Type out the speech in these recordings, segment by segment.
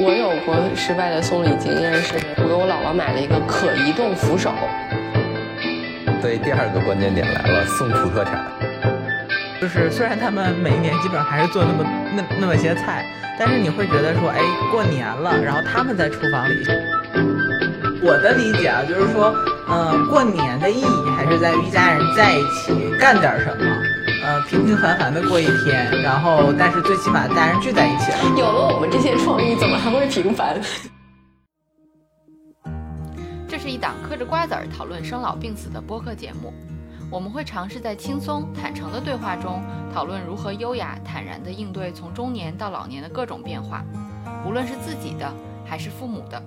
我有过失败的送礼经验，是我给我姥姥买了一个可移动扶手。所以第二个关键点来了，送土特产。就是虽然他们每一年基本上还是做那么那那么些菜，但是你会觉得说，哎，过年了，然后他们在厨房里。我的理解啊，就是说，嗯，过年的意义还是在于一家人在一起干点什么，呃，平平凡凡的过一天，然后但是最起码大家人聚在一起了。有了我们这些创意，怎么还会平凡？这是一档嗑着瓜子儿讨论生老病死的播客节目，我们会尝试在轻松坦诚的对话中，讨论如何优雅坦然地应对从中年到老年的各种变化，无论是自己的还是父母的。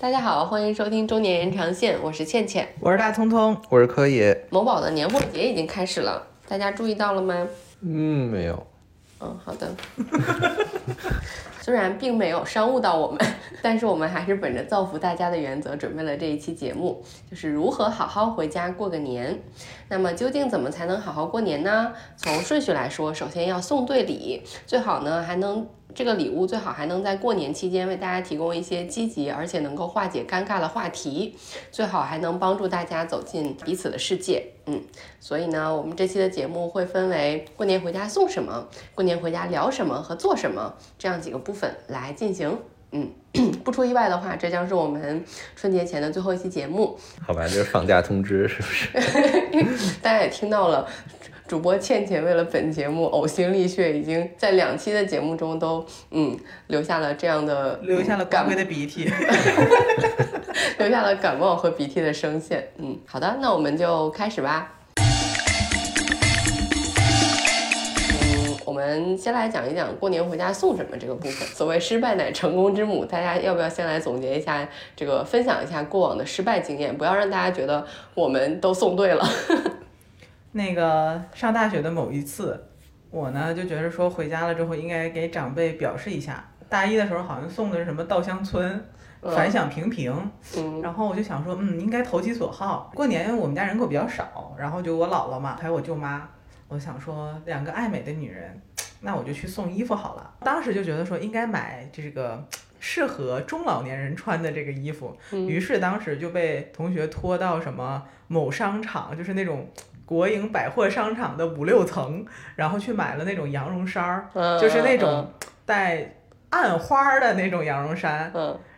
大家好，欢迎收听中年人长线，我是倩倩，我是大聪聪，我是柯以。某宝的年货节已经开始了，大家注意到了吗？嗯，没有。嗯，好的。虽然并没有商务到我们，但是我们还是本着造福大家的原则，准备了这一期节目，就是如何好好回家过个年。那么究竟怎么才能好好过年呢？从顺序来说，首先要送对礼，最好呢还能。这个礼物最好还能在过年期间为大家提供一些积极而且能够化解尴尬的话题，最好还能帮助大家走进彼此的世界。嗯，所以呢，我们这期的节目会分为过年回家送什么、过年回家聊什么和做什么这样几个部分来进行。嗯，不出意外的话，这将是我们春节前的最后一期节目。好吧，就是放假通知，是不是？大家也听到了。主播倩倩为了本节目呕心沥血，已经在两期的节目中都嗯留下了这样的留下了感冒的鼻涕，留下了感冒和鼻涕的声线。嗯，好的，那我们就开始吧。嗯，我们先来讲一讲过年回家送什么这个部分。所谓失败乃成功之母，大家要不要先来总结一下这个，分享一下过往的失败经验，不要让大家觉得我们都送对了。那个上大学的某一次，我呢就觉得说回家了之后应该给长辈表示一下。大一的时候好像送的是什么稻香村，反响平平。然后我就想说，嗯，应该投其所好。过年我们家人口比较少，然后就我姥姥嘛，还有我舅妈。我想说两个爱美的女人，那我就去送衣服好了。当时就觉得说应该买这个适合中老年人穿的这个衣服。于是当时就被同学拖到什么某商场，就是那种。国营百货商场的五六层，然后去买了那种羊绒衫儿，就是那种带暗花的那种羊绒衫，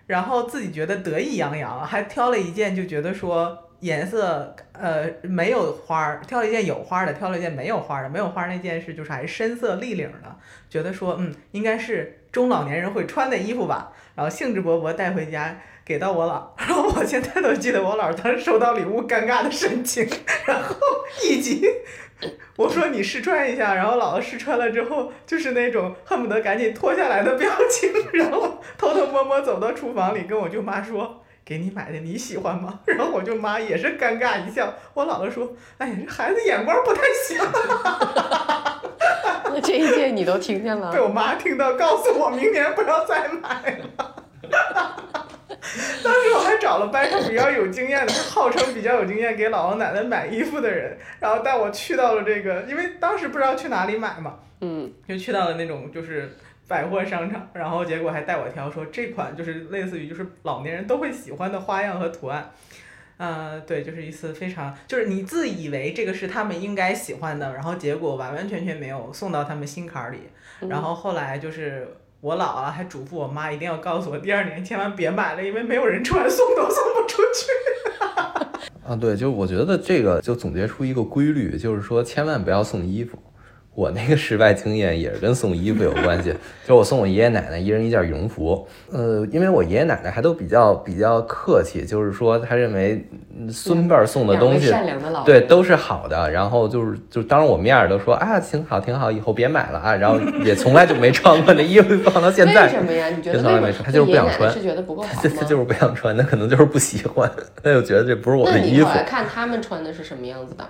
然后自己觉得得意洋洋，还挑了一件就觉得说颜色呃没有花儿，挑了一件有花的，挑了一件没有花的，没有花那件是就是还是深色立领的，觉得说嗯应该是中老年人会穿的衣服吧，然后兴致勃勃带回家。给到我姥，然后我现在都记得我姥当时收到礼物尴尬的神情，然后以及 我说你试穿一下，然后姥姥试穿了之后就是那种恨不得赶紧脱下来的表情，然后偷偷摸摸走到厨房里跟我舅妈说给你买的你喜欢吗？然后我舅妈也是尴尬一笑，我姥姥说哎呀这孩子眼光不太行，那这一件你都听见了？被我妈听到，告诉我明年不要再买了。当时我还找了班上比较有经验的，号称比较有经验给姥姥奶奶买衣服的人，然后带我去到了这个，因为当时不知道去哪里买嘛，嗯，就去到了那种就是百货商场，然后结果还带我挑，说这款就是类似于就是老年人都会喜欢的花样和图案，呃，对，就是一次非常就是你自以为这个是他们应该喜欢的，然后结果完完全全没有送到他们心坎里，然后后来就是。我姥啊，还嘱咐我妈一定要告诉我，第二年千万别买了，因为没有人穿，送都送不出去。啊，对，就我觉得这个就总结出一个规律，就是说千万不要送衣服。我那个失败经验也是跟送衣服有关系，就我送我爷爷奶奶一人一件羽绒服，呃，因为我爷爷奶奶还都比较比较客气，就是说他认为孙辈送的东西对都是好的，然后就是就当着我面都说啊挺好挺好，以后别买了啊，然后也从来就没穿过那衣服放到现在，为什么呀？你觉得从来没穿，他 就是不想穿，是觉得不够好他 就是不想穿，那可能就是不喜欢，他就觉得这不是我的衣服。看他们穿的是什么样子的？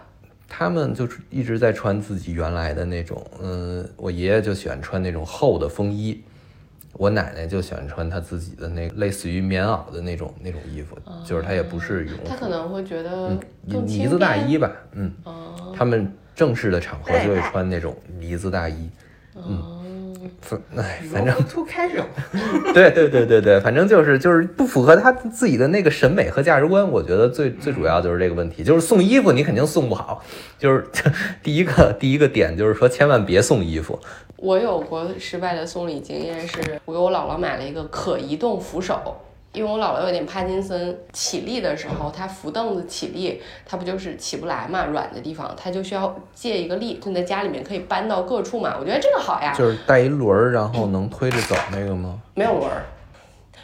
他们就是一直在穿自己原来的那种，嗯，我爷爷就喜欢穿那种厚的风衣，我奶奶就喜欢穿她自己的那类似于棉袄的那种那种衣服，就是她也不是羽绒服，她可能会觉得呢子大衣吧，嗯，他们正式的场合就会穿那种呢子大衣，嗯，反哎，反正 too casual。对对对对对，反正就是就是不符合他自己的那个审美和价值观。我觉得最最主要就是这个问题，就是送衣服你肯定送不好，就是 第一个第一个点就是说千万别送衣服。我有过失败的送礼经验，是我给我姥姥买了一个可移动扶手。因为我姥姥有点帕金森，起立的时候，她扶凳子起立，她不就是起不来嘛，软的地方，她就需要借一个力，就在家里面可以搬到各处嘛。我觉得这个好呀，就是带一轮儿，然后能推着走那个吗？没有轮儿。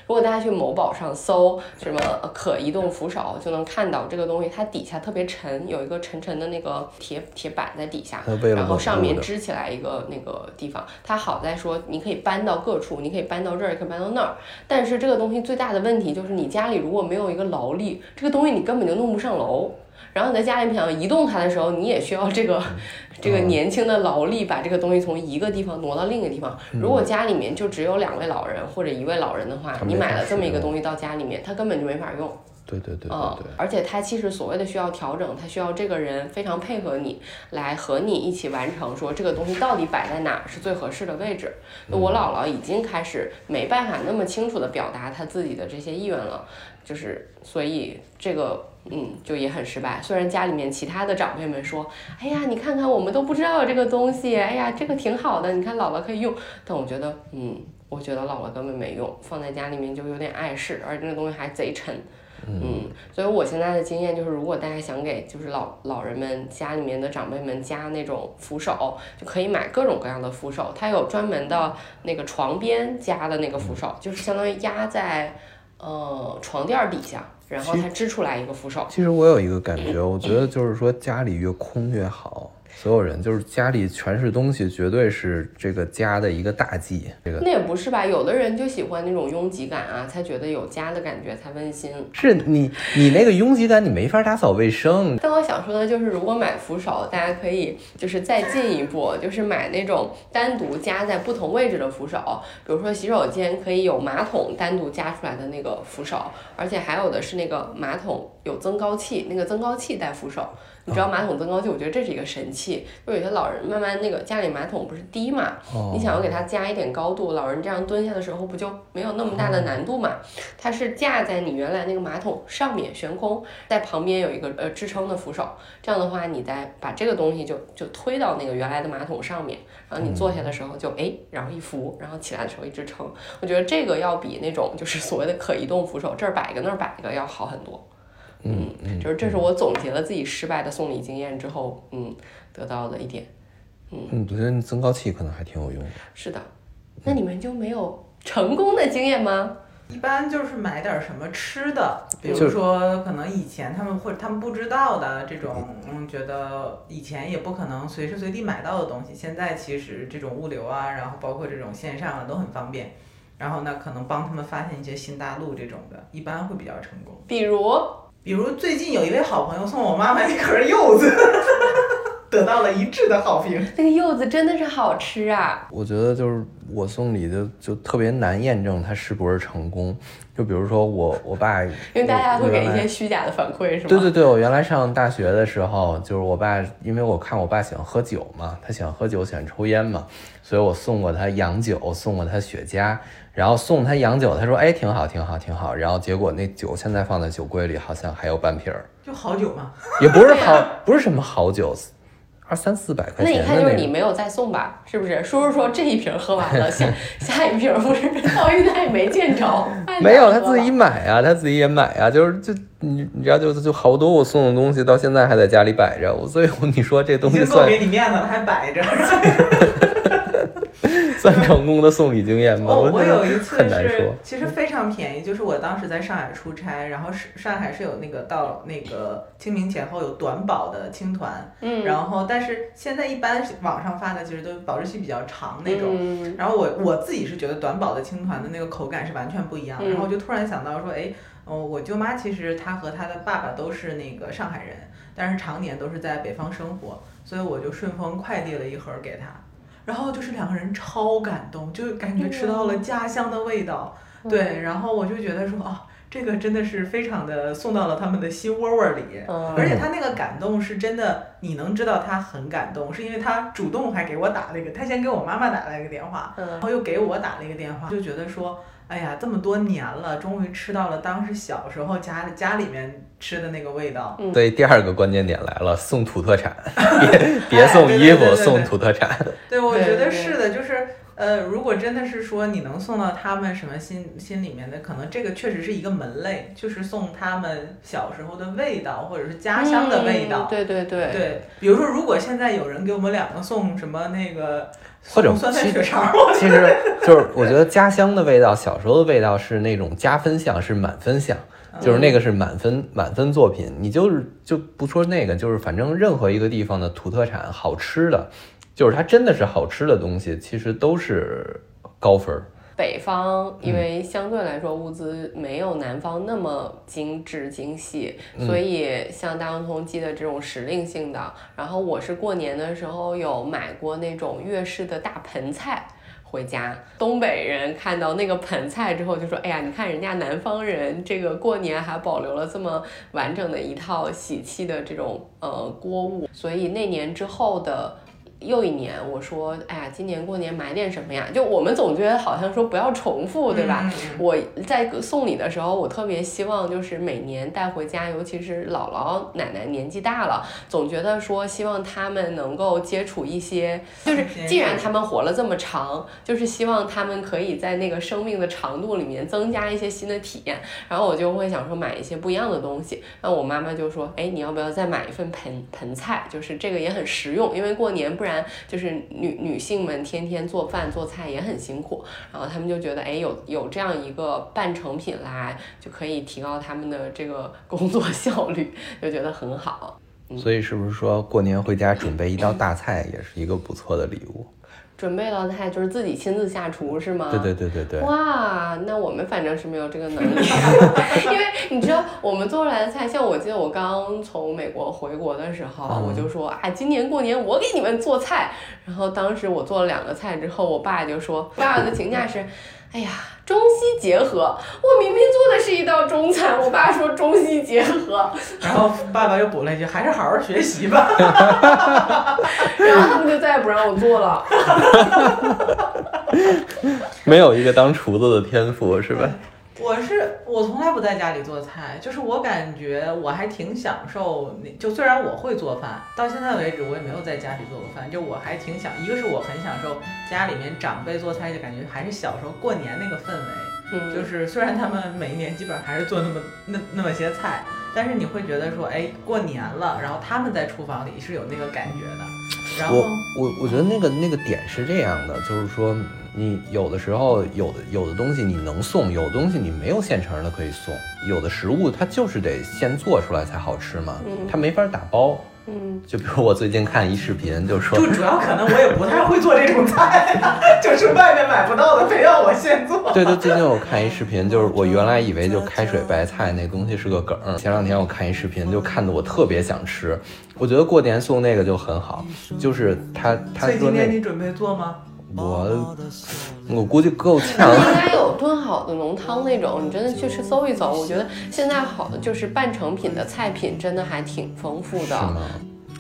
如果大家去某宝上搜什么可移动扶手，就能看到这个东西，它底下特别沉，有一个沉沉的那个铁铁板在底下，然后上面支起来一个那个地方。它好在说你可以搬到各处，你可以搬到这儿，也可以搬到那儿。但是这个东西最大的问题就是你家里如果没有一个劳力，这个东西你根本就弄不上楼。然后你在家里想移动它的时候，你也需要这个 这个年轻的劳力把这个东西从一个地方挪到另一个地方。如果家里面就只有两位老人或者一位老人的话，你买了这么一个东西到家里面，它根本就没法用。对对对，嗯，而且它其实所谓的需要调整，它需要这个人非常配合你，来和你一起完成，说这个东西到底摆在哪是最合适的位置。那我姥姥已经开始没办法那么清楚的表达她自己的这些意愿了，就是所以这个嗯就也很失败。虽然家里面其他的长辈们说，哎呀，你看看我们都不知道这个东西，哎呀，这个挺好的，你看姥姥可以用，但我觉得嗯，我觉得姥姥根本没用，放在家里面就有点碍事，而且那个东西还贼沉。嗯，所以我现在的经验就是，如果大家想给就是老老人们家里面的长辈们加那种扶手，就可以买各种各样的扶手。它有专门的那个床边加的那个扶手，就是相当于压在呃床垫底下，然后它支出来一个扶手。其实我有一个感觉，我觉得就是说家里越空越好。所有人就是家里全是东西，绝对是这个家的一个大忌。这个那也不是吧？有的人就喜欢那种拥挤感啊，才觉得有家的感觉才温馨。是你，你那个拥挤感，你没法打扫卫生。但我想说的就是，如果买扶手，大家可以就是再进一步，就是买那种单独加在不同位置的扶手。比如说洗手间可以有马桶单独加出来的那个扶手，而且还有的是那个马桶有增高器，那个增高器带扶手。你知道马桶增高器，我觉得这是一个神器。就有些老人慢慢那个家里马桶不是低嘛，你想要给它加一点高度，老人这样蹲下的时候不就没有那么大的难度嘛？它是架在你原来那个马桶上面悬空，在旁边有一个呃支撑的扶手，这样的话你再把这个东西就就推到那个原来的马桶上面，然后你坐下的时候就哎，然后一扶，然后起来的时候一支撑。我觉得这个要比那种就是所谓的可移动扶手这儿摆一个那儿摆一个要好很多。嗯嗯，就是这是我总结了自己失败的送礼经验之后，嗯，得到的一点。嗯，我觉得增高器可能还挺有用的。是的，那你们就没有成功的经验吗？一般就是买点什么吃的，比如说可能以前他们会他们不知道的这种，嗯，觉得以前也不可能随时随地买到的东西，现在其实这种物流啊，然后包括这种线上的都很方便。然后呢，可能帮他们发现一些新大陆这种的，一般会比较成功。比如。比如最近有一位好朋友送我妈买一盒柚子，得到了一致的好评。那个柚子真的是好吃啊！我觉得就是我送礼就就特别难验证它是不是成功。就比如说我我爸，因为大家会给一些虚假的反馈，是吗？对对对，我原来上大学的时候，就是我爸，因为我看我爸喜欢喝酒嘛，他喜欢喝酒，喜欢抽烟嘛，所以我送过他洋酒，送过他雪茄。然后送他洋酒，他说：“哎，挺好，挺好，挺好。”然后结果那酒现在放在酒柜里，好像还有半瓶儿。就好酒吗？也不是好，不是什么好酒，二三四百块钱。那你看，就是你没有再送吧？是不是？叔叔说这一瓶喝完了，下下一瓶不是到现在也没见着。没有，他自己买啊，他自己也买啊，就是就你你知道，就就好多我送的东西到现在还在家里摆着，我所以你说这东西算给你面子了，还摆着。算成功的送礼经验吗？我有一次是，其实非常便宜，就是我当时在上海出差，然后是上海是有那个到那个清明前后有短保的青团，嗯，然后但是现在一般网上发的其实都保质期比较长那种，然后我我自己是觉得短保的青团的那个口感是完全不一样，然后我就突然想到说，哎，哦，我舅妈其实她和她的爸爸都是那个上海人，但是常年都是在北方生活，所以我就顺丰快递了一盒给她。然后就是两个人超感动，就感觉吃到了家乡的味道，对，然后我就觉得说啊，这个真的是非常的送到了他们的心窝窝里，嗯而且他那个感动是真的，你能知道他很感动，是因为他主动还给我打了一个，他先给我妈妈打了一个电话，然嗯后又给我打了一个电话，就觉得说，哎呀，这么多年了，终于吃到了当时小时候家家里面吃的那个味道。所以第二个关键点来了，送土特产，别别送衣服，哎对对对对对送土特产。对，我觉得是的，就是呃，如果真的是说你能送到他们什么心心里面的，可能这个确实是一个门类，就是送他们小时候的味道，或者是家乡的味道。嗯对对对，对，比如说，如果现在有人给我们两个送什么那个或者酸菜其血肠，我 其实就是我觉得家乡的味道，小时候的味道是那种加分项，是满分项，就是那个是满分满分作品。你就是就不说那个，就是反正任何一个地方的土特产好吃的，就是它真的是好吃的东西，其实都是高分儿。北方因嗯为相对来说物资没有南方那么精致精细，嗯所以像大洋葱记的这种时令性的，然后我是过年的时候有买过那种粤式的大盆菜。回家，东北人看到那个盆菜之后就说：“哎呀，你看人家南方人这个过年还保留了这么完整的一套喜气的这种呃锅物。”所以那年之后的又一年，我说，哎呀，今年过年买点什么呀？就我们总觉得好像说不要重复，对吧？我在送礼的时候，我特别希望就是每年带回家，尤其是姥姥奶奶年纪大了，总觉得说希望他们能够接触一些，就是既然他们活了这么长，就是希望他们可以在那个生命的长度里面增加一些新的体验。然后我就会想说买一些不一样的东西。那我妈妈就说，哎，你要不要再买一份盆盆菜？就是这个也很实用，因为过年不然就是女女性们天天做饭做菜也很辛苦。然后她们就觉得，哎，有有这样一个半成品来，就可以提高他们的这个工作效率，就觉得很好。所以是不是说过年回家准备一道大菜也是一个不错的礼物？准备了菜就是自己亲自下厨是吗？对对对对对。哇，那我们反正是没有这个能力，因为你知道我们做出来的菜，像我记得我刚从美国回国的时候，嗯我就说啊，今年过年我给你们做菜。然后当时我做了两个菜之后，我爸就说，爸爸的评价是，哎呀，中西结合。我明明做的是一道中餐，我爸说中西结合，然后爸爸又补了一句，还是好好学习吧。然后他们就再也不让我做了。没有一个当厨子的天赋是吧？我是我从来不在家里做菜，就是我感觉我还挺享受那，就虽然我会做饭，到现在为止我也没有在家里做过饭，就我还挺享，一个是我很享受家里面长辈做菜，就感觉还是小时候过年那个氛围，嗯，就是虽然他们每一年基本上还是做那么那那么些菜，但是你会觉得说，哎，过年了，然后他们在厨房里是有那个感觉的，然后我我我觉得那个那个点是这样的，就是说你有的时候有的有的东西你能送，有的东西你没有现成的可以送，有的食物它就是得现做出来才好吃嘛，嗯它没法打包。嗯，就比如我最近看一视频，就说就主要可能我也不太会做这种菜，就是外面买不到的，非要我现做。对对，最近我看一视频，就是我原来以为就开水白菜那东西是个梗儿，前两天我看一视频，就看得我特别想吃。我觉得过年送那个就很好，就是他他所以今天你准备做吗？我我估计够呛应。该有炖好的浓汤那种，你真的去搜一搜，我觉得现在好就是半成品的菜品真的还挺丰富的。是吗？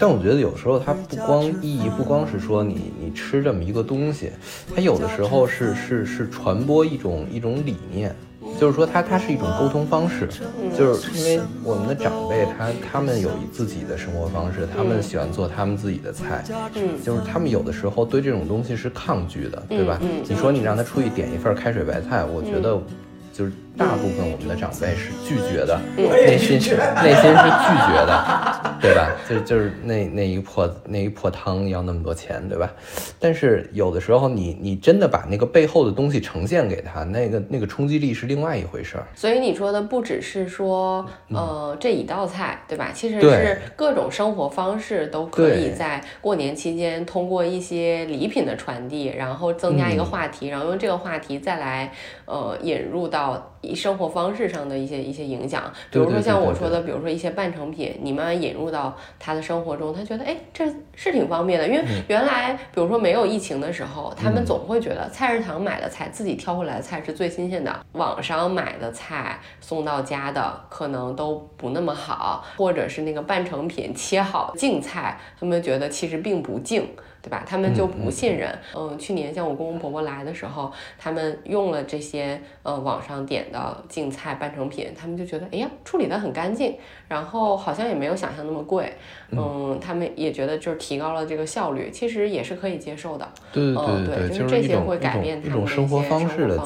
但我觉得有时候它不光意义不光是说你你吃这么一个东西，它有的时候是是是传播一种一种理念，就是说它它是一种沟通方式，就是因为我们的长辈他他们有自己的生活方式，他们喜欢做他们自己的菜，嗯就是他们有的时候对这种东西是抗拒的，对吧？你说你让他出去点一份开水白菜，我觉得就是大部分我们的长辈是拒绝的，内心是内心是拒绝的，对吧？就就是那那一破那一破汤要那么多钱，对吧？但是有的时候你你真的把那个背后的东西呈现给他，那个那个冲击力是另外一回事儿。所以你说的不只是说，呃，这一道菜，对吧？其实是各种生活方式都可以在过年期间通过一些礼品的传递，然后增加一个嗯话题，然后用这个话题再来，呃，引入到一生活方式上的一些一些影响。比如说像我说的，比如说一些半成品，你慢慢引入入到他的生活中，他觉得哎，这是挺方便的。因为嗯原来比如说没有疫情的时候，他们总会觉得菜市场买的菜，自己挑回来的菜是最新鲜的，网上买的菜送到家的可能都不那么好，或者是那个半成品切好净菜，他们觉得其实并不净。对吧？他们就不信任。嗯，去年像我公公婆婆来的时候，他们用了这些呃网上点的净菜半成品，他们就觉得哎呀处理的很干净，然后好像也没有想象那么贵。嗯，他们也觉得就是提高了这个效率，其实也是可以接受的。对对嗯对对就是这些会改变种一种他们的一生活方式的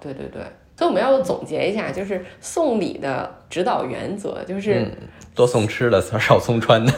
对对对。所以我们要总结一下，就是送礼的指导原则，就是、嗯，多送吃的，少送穿的。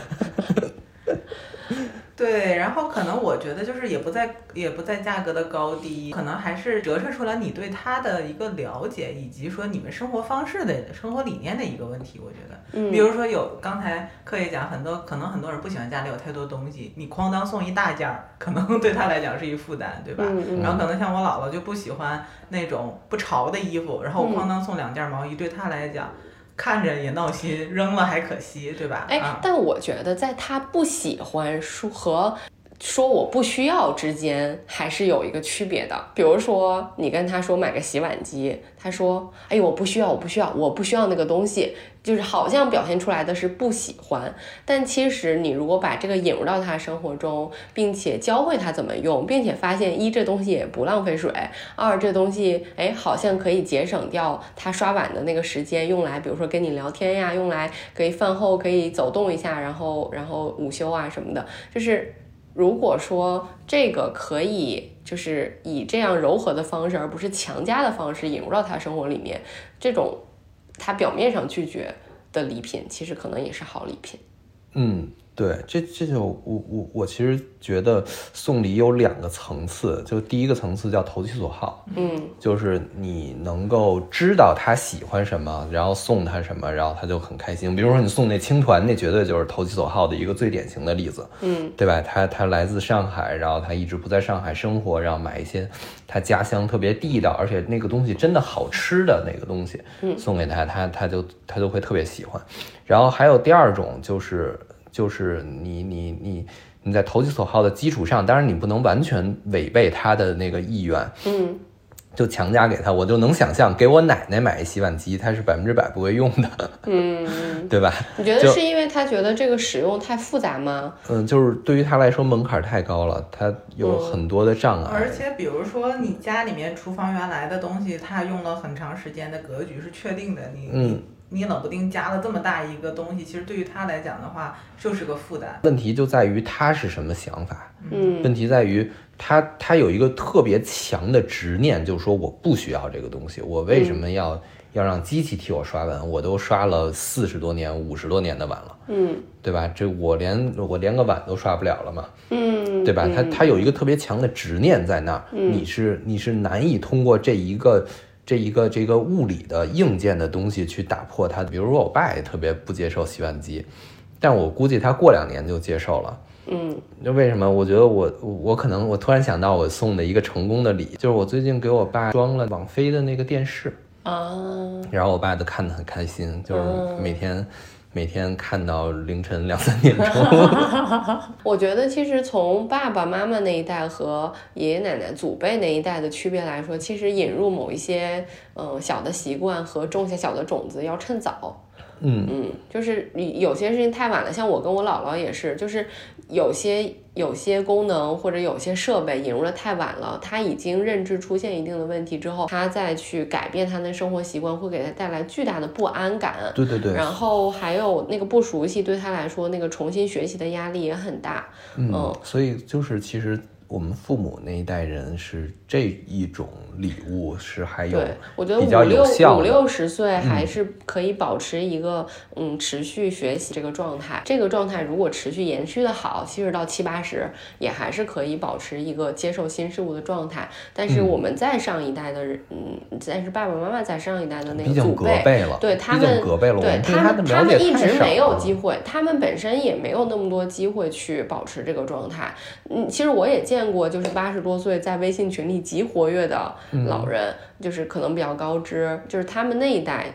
对，然后可能我觉得就是也不在也不在价格的高低，可能还是折射出来你对他的一个了解，以及说你们生活方式的生活理念的一个问题。我觉得，嗯比如说有刚才课也讲，很多可能很多人不喜欢家里有太多东西，你哐当送一大件儿，可能 对他来讲是一负担，对吧？嗯嗯然后可能像我姥姥就不喜欢那种不潮的衣服，然后我哐当送两件毛衣，对她来讲。看着也闹心，扔了还可惜，对吧？哎啊，，但我觉得在他不喜欢书和说我不需要之间，还是有一个区别的。比如说，你跟他说买个洗碗机，他说：“哎，我不需要，我不需要，我不需要那个东西。”就是好像表现出来的是不喜欢，但其实你如果把这个引入到他生活中，并且教会他怎么用，并且发现一这东西也不浪费水，二这东西哎好像可以节省掉他刷碗的那个时间，用来比如说跟你聊天呀，用来可以饭后可以走动一下，然后然后午休啊什么的，就是如果说这个可以。就是以这样柔和的方式，而不是强加的方式引入到他生活里面，这种他表面上拒绝的礼品，其实可能也是好礼品。嗯，对，这这就我我我其实觉得送礼有两个层次，就第一个层次叫投其所好，嗯就是你能够知道他喜欢什么，然后送他什么，然后他就很开心。比如说你送那青团，那绝对就是投其所好的一个最典型的例子，嗯对吧？他他来自上海，然后他一直不在上海生活，然后买一些他家乡特别地道，而且那个东西真的好吃的那个东西，嗯送给他，他他就他就会特别喜欢。然后还有第二种就是就是你你你你在投其所好的基础上，当然你不能完全违背他的那个意愿，嗯就强加给他，我就能想象给我奶奶买一洗碗机，她是百分之百不会用的，嗯，对吧？你觉得是因为他觉得这个使用太复杂吗？嗯，就是对于他来说门槛太高了，他有嗯很多的障碍。而且比如说你家里面厨房原来的东西，它用了很长时间的格局是确定的，你嗯你你冷不丁加了这么大一个东西，其实对于他来讲的话就是个负担。问题就在于他是什么想法，嗯问题在于他他有一个特别强的执念，就是说我不需要这个东西，我为什么要、要让机器替我刷碗？我都刷了四十多年、五十多年的碗了，嗯对吧？这我连我连个碗都刷不了了嘛，嗯，对吧？他嗯他有一个特别强的执念在那儿，你是你是难以通过这一个。这一个这个物理的硬件的东西去打破它，比如说我爸也特别不接受洗碗机，但我估计他过两年就接受了。嗯那为什么？我觉得我我可能我突然想到我送的一个成功的礼，就是我最近给我爸装了网飞的那个电视，啊，然后我爸都看得很开心，就是嗯每天、每天看到凌晨两三点钟。我觉得其实从爸爸妈妈那一代和爷爷奶奶祖辈那一代的区别来说，其实引入某一些嗯、呃小的习惯和种下小的种子要趁早。嗯嗯，就是你有些事情太晚了，像我跟我姥姥也是，就是有些有些功能或者有些设备引入的太晚了，他已经认知出现一定的问题之后，他再去改变他的生活习惯，会给他带来巨大的不安感。对对对，然后还有那个不熟悉，对他来说，那个重新学习的压力也很大。嗯，所以就是其实我们父母那一代人是这一种礼物是还有对，我觉得五六五六十岁还是可以保持一个嗯持续学习这个状态。这个状态如果持续延续的好，其实到七八十也还是可以保持一个接受新事物的状态。但是嗯我们再上一代的人，嗯，但是爸爸妈妈在上一代的那个祖辈，对他们，隔辈了，对他他们，他们一直没有机会，他们本身也没有那么多机会去保持这个状态。嗯，其实我也见过，就是八十多岁在微信群里极活跃的嗯老人，就是可能比较高知，就是他们那一代。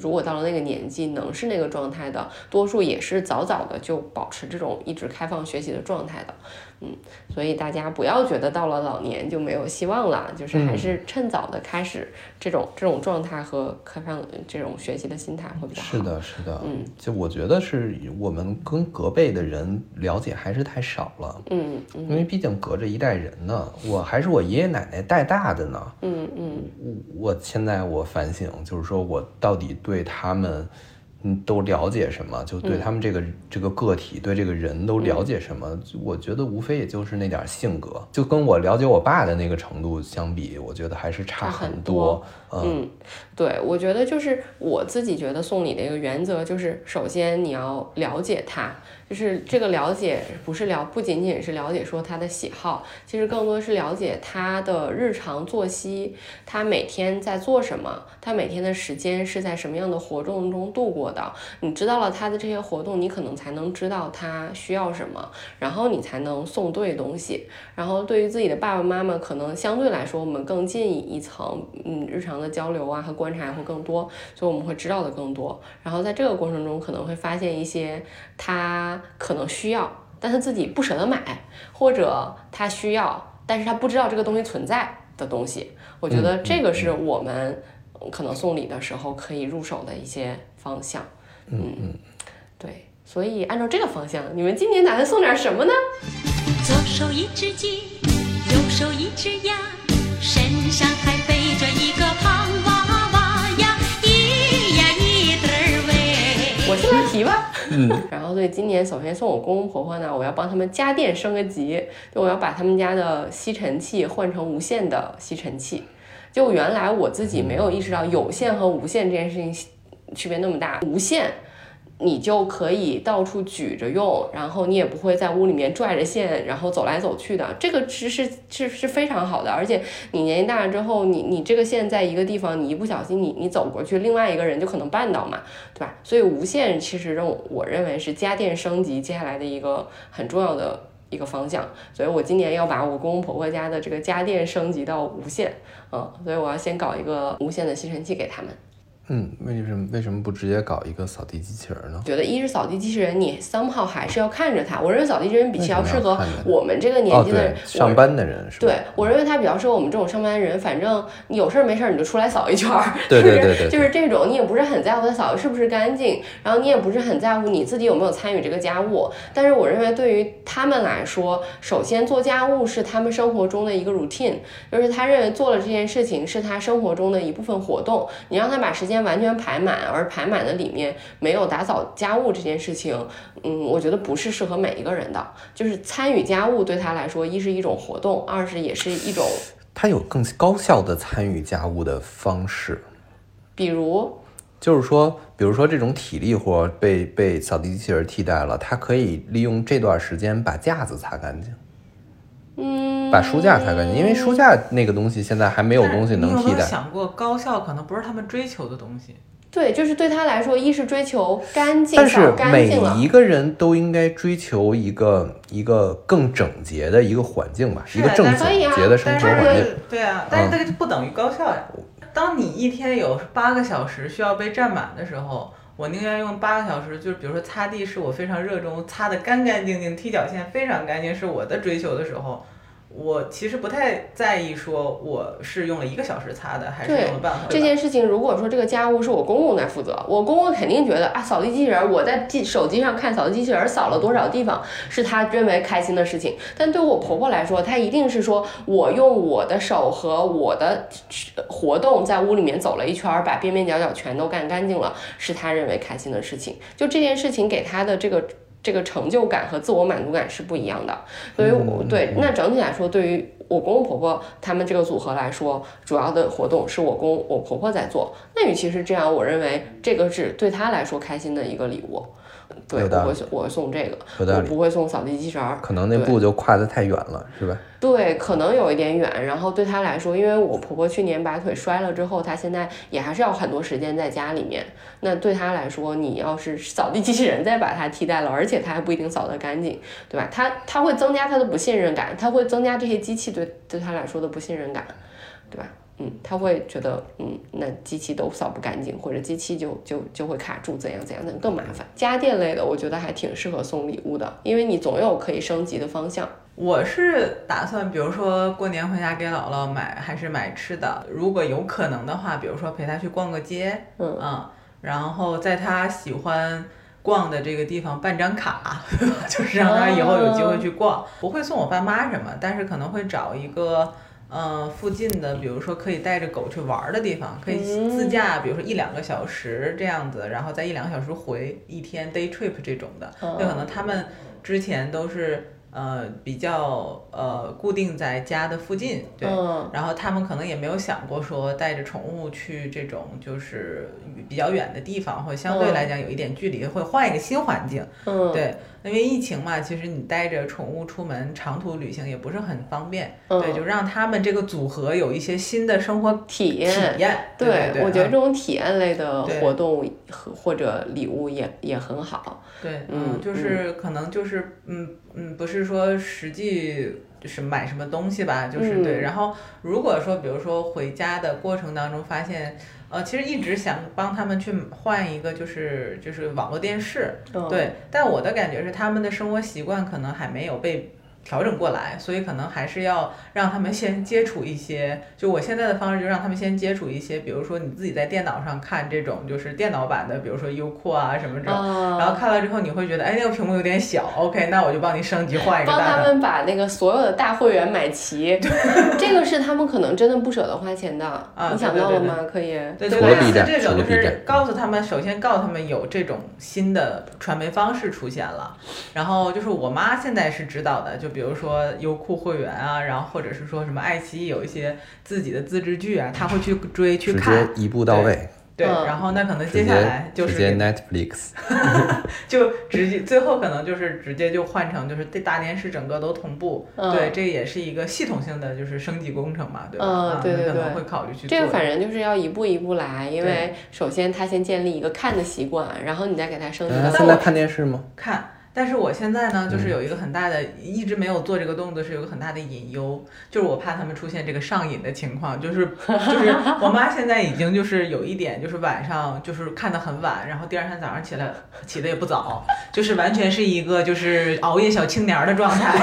如果到了那个年纪能是那个状态的，多数也是早早的就保持这种一直开放学习的状态的。嗯，所以大家不要觉得到了老年就没有希望了，就是还是趁早的开始这种这种状态和开放这种学习的心态会比较好。是，的，是的，嗯，就我觉得是我们跟隔辈的人了解还是太少了，嗯嗯。因为毕竟隔着一代人呢，我还是我爷爷奶奶带大的呢，嗯嗯。我我现在我反省，就是说我到底对他们，嗯，都了解什么？就对他们这个、这个个体，对这个人都了解什么？我觉得无非也就是那点儿性格，就跟我了解我爸的那个程度相比，我觉得还是差差很很多嗯，嗯，对，我觉得就是我自己觉得送礼的一个原则就是，首先你要了解他，就是这个了解不是了，不仅仅是了解说他的喜好，其实更多是了解他的日常作息，他每天在做什么，他每天的时间是在什么样的活动中度过的。你知道了他的这些活动，你可能才能知道他需要什么，然后你才能送对东西。然后对于自己的爸爸妈妈，可能相对来说我们更近一层，嗯，日常的交流啊和观察会更多，所以我们会知道的更多。然后在这个过程中，可能会发现一些他可能需要，但他自己不舍得买，或者他需要，但是他不知道这个东西存在的东西。我觉得这个是我们可能送礼的时候可以入手的一些方向。嗯嗯，对。所以按照这个方向，你们今年打算送点什么呢？左手一只鸡，右手一只鸭，身上还背喂。我先来提吧。嗯，然后所以，今年首先送我公公婆婆呢，我要帮他们家电升个级，就我要把他们家的吸尘器换成无线的吸尘器。就原来我自己没有意识到有线和无线这件事情区别那么大，无线。你就可以到处举着用，然后你也不会在屋里面拽着线，然后走来走去的。这个其实是是非常好的，而且你年纪大了之后，你你这个线在一个地方，你一不小心你你走过去，另外一个人就可能绊倒嘛，对吧？所以无线其实让我认为是家电升级接下来的一个很重要的一个方向。所以我今年要把我公公婆婆家的这个家电升级到无线，嗯，所以我要先搞一个无线的吸尘器给他们。嗯，为什么为什么不直接搞一个扫地机器人呢？觉得一是扫地机器人，你 somehow 还是要看着它。我认为扫地机器人比较适合我们这个年哦，纪的人对，，上班的人是吧？对，我认为它比较适合我们这种上班的人，反正你有事儿没事儿你就出来扫一圈儿，对对对就是对就是这种，你也不是很在乎它扫的是不是干净，然后你也不是很在乎你自己有没有参与这个家务。但是我认为对于他们来说，首先做家务是他们生活中的一个 routine，就是他认为做了这件事情是他生活中的一部分活动。你让他把时间完全排满，而排满的里面没有打扫家务这件事情，嗯，我觉得不是适合每一个人的。就是参与家务对他来说，一是一种活动，二是也是一种，他有更高效的参与家务的方式。比如，就是说，比如说这种体力活被被扫地机器人替代了，他可以利用这段时间把架子擦干净，嗯，把书架擦干净，因为书架那个东西现在还没有东西能替代。想过，高效可能不是他们追求的东西。对，就是对他来说，一是追求干净，但是干每。一个人都应该追求一个一个更整洁的一个环境吧，一个正整洁的生活环境。对啊，但是这个就不等于高效呀。当你一天有八个小时需要被占满的时候，我宁愿用八个小时，就是比如说擦地是我非常热衷，擦的干干净净，踢脚线非常干净是我的追求的时候，我其实不太在意说我是用了一个小时擦的，还是对用了半个小时。这件事情，如果说这个家务是我公公在负责，我公公肯定觉得啊，扫地机器人，我在机手机上看扫地机器人扫了多少地方，是他认为开心的事情。但对我婆婆来说，她一定是说我用我的手和我的活动在屋里面走了一圈儿，把边边角角全都干干净了，是她认为开心的事情。就这件事情给她的这个。这个成就感和自我满足感是不一样的，所以我对那整体来说，对于我公公婆婆他们这个组合来说，主要的活动是我公我婆婆在做。那与其是这样，我认为这个是对她来说开心的一个礼物。对，我会我会送这个，我不会送扫地机器人儿。可能那步就跨得太远了，是吧？对，可能有一点远。然后对她来说，因为我婆婆去年把腿摔了之后，她现在也还是要很多时间在家里面。那对她来说，你要是扫地机器人再把它替代了，而且她还不一定扫得干净，对吧？她她会增加她的不信任感，她会增加这些机器对对她来说的不信任感，对吧？嗯，他会觉得，嗯，那机器都扫不干净，或者机器就就就会卡住，怎样怎样，那更麻烦。家电类的，我觉得还挺适合送礼物的，因为你总有可以升级的方向。我是打算，比如说过年回家给姥姥买，还是买吃的。如果有可能的话，比如说陪她去逛个街，嗯然后在她喜欢逛的这个地方办张卡，就是让她以后有机会去逛。不会送我爸妈什么，但是可能会找一个。呃，附近的，比如说可以带着狗去玩儿的地方，可以自驾，比如说一两个小时这样子，然后再一两个小时回一天 day trip 这种的。就可能他们之前都是呃比较呃固定在家的附近，对，嗯。然后他们可能也没有想过说带着宠物去这种就是比较远的地方，或者相对来讲有一点距离，会换一个新环境。嗯，对，因为疫情嘛，其实你带着宠物出门长途旅行也不是很方便。嗯对，就让他们这个组合有一些新的生活体验体验。对对，我觉得嗯这种体验类的活动和或者礼物也也很好。对，嗯就是可能就是嗯嗯，不是说实际就是买什么东西吧，就是对。嗯然后如果说比如说回家的过程当中发现，呃，其实一直想帮他们去换一个就是就是网络电视，嗯，对。但我的感觉是他们的生活习惯可能还没有被。调整过来，所以可能还是要让他们先接触一些。就我现在的方式，就让他们先接触一些，比如说你自己在电脑上看这种就是电脑版的，比如说优酷啊什么这种，啊，然后看了之后，你会觉得，哎，那个屏幕有点小，OK，那我就帮你升级换一个帮他。们把那个所有的大会员买齐，这个是他们可能真的不舍得花钱的。啊你想到了吗？可以。对，除了就类似这种，就是告诉他们，首先告诉他们有这种新的传媒方式出现了，然后就是我妈现在是知道的，就比如说优酷会员啊，然后或者是说什么爱奇艺有一些自己的自制剧啊，他会去追去直接看，一步到位，对，嗯然后那可能接下来就是 Netflix，就直接最后可能就是直接就换成就是这大电视整个都同步，嗯对，这也是一个系统性的就是升级工程嘛，对吧？嗯啊对对对可能会考虑去做这个反正就是要一步一步来，因为首先他先建立一个看的习惯，然后你再给他升级到现在看电视吗？看。但是我现在呢，嗯就是有一个很大的，一直没有做这个动作，是有个很大的隐忧，就是我怕他们出现这个上瘾的情况，就是就是我妈现在已经就是有一点，就是晚上就是看得很晚，然后第二天早上起来起的也不早，就是完全是一个就是熬夜小青年的状态。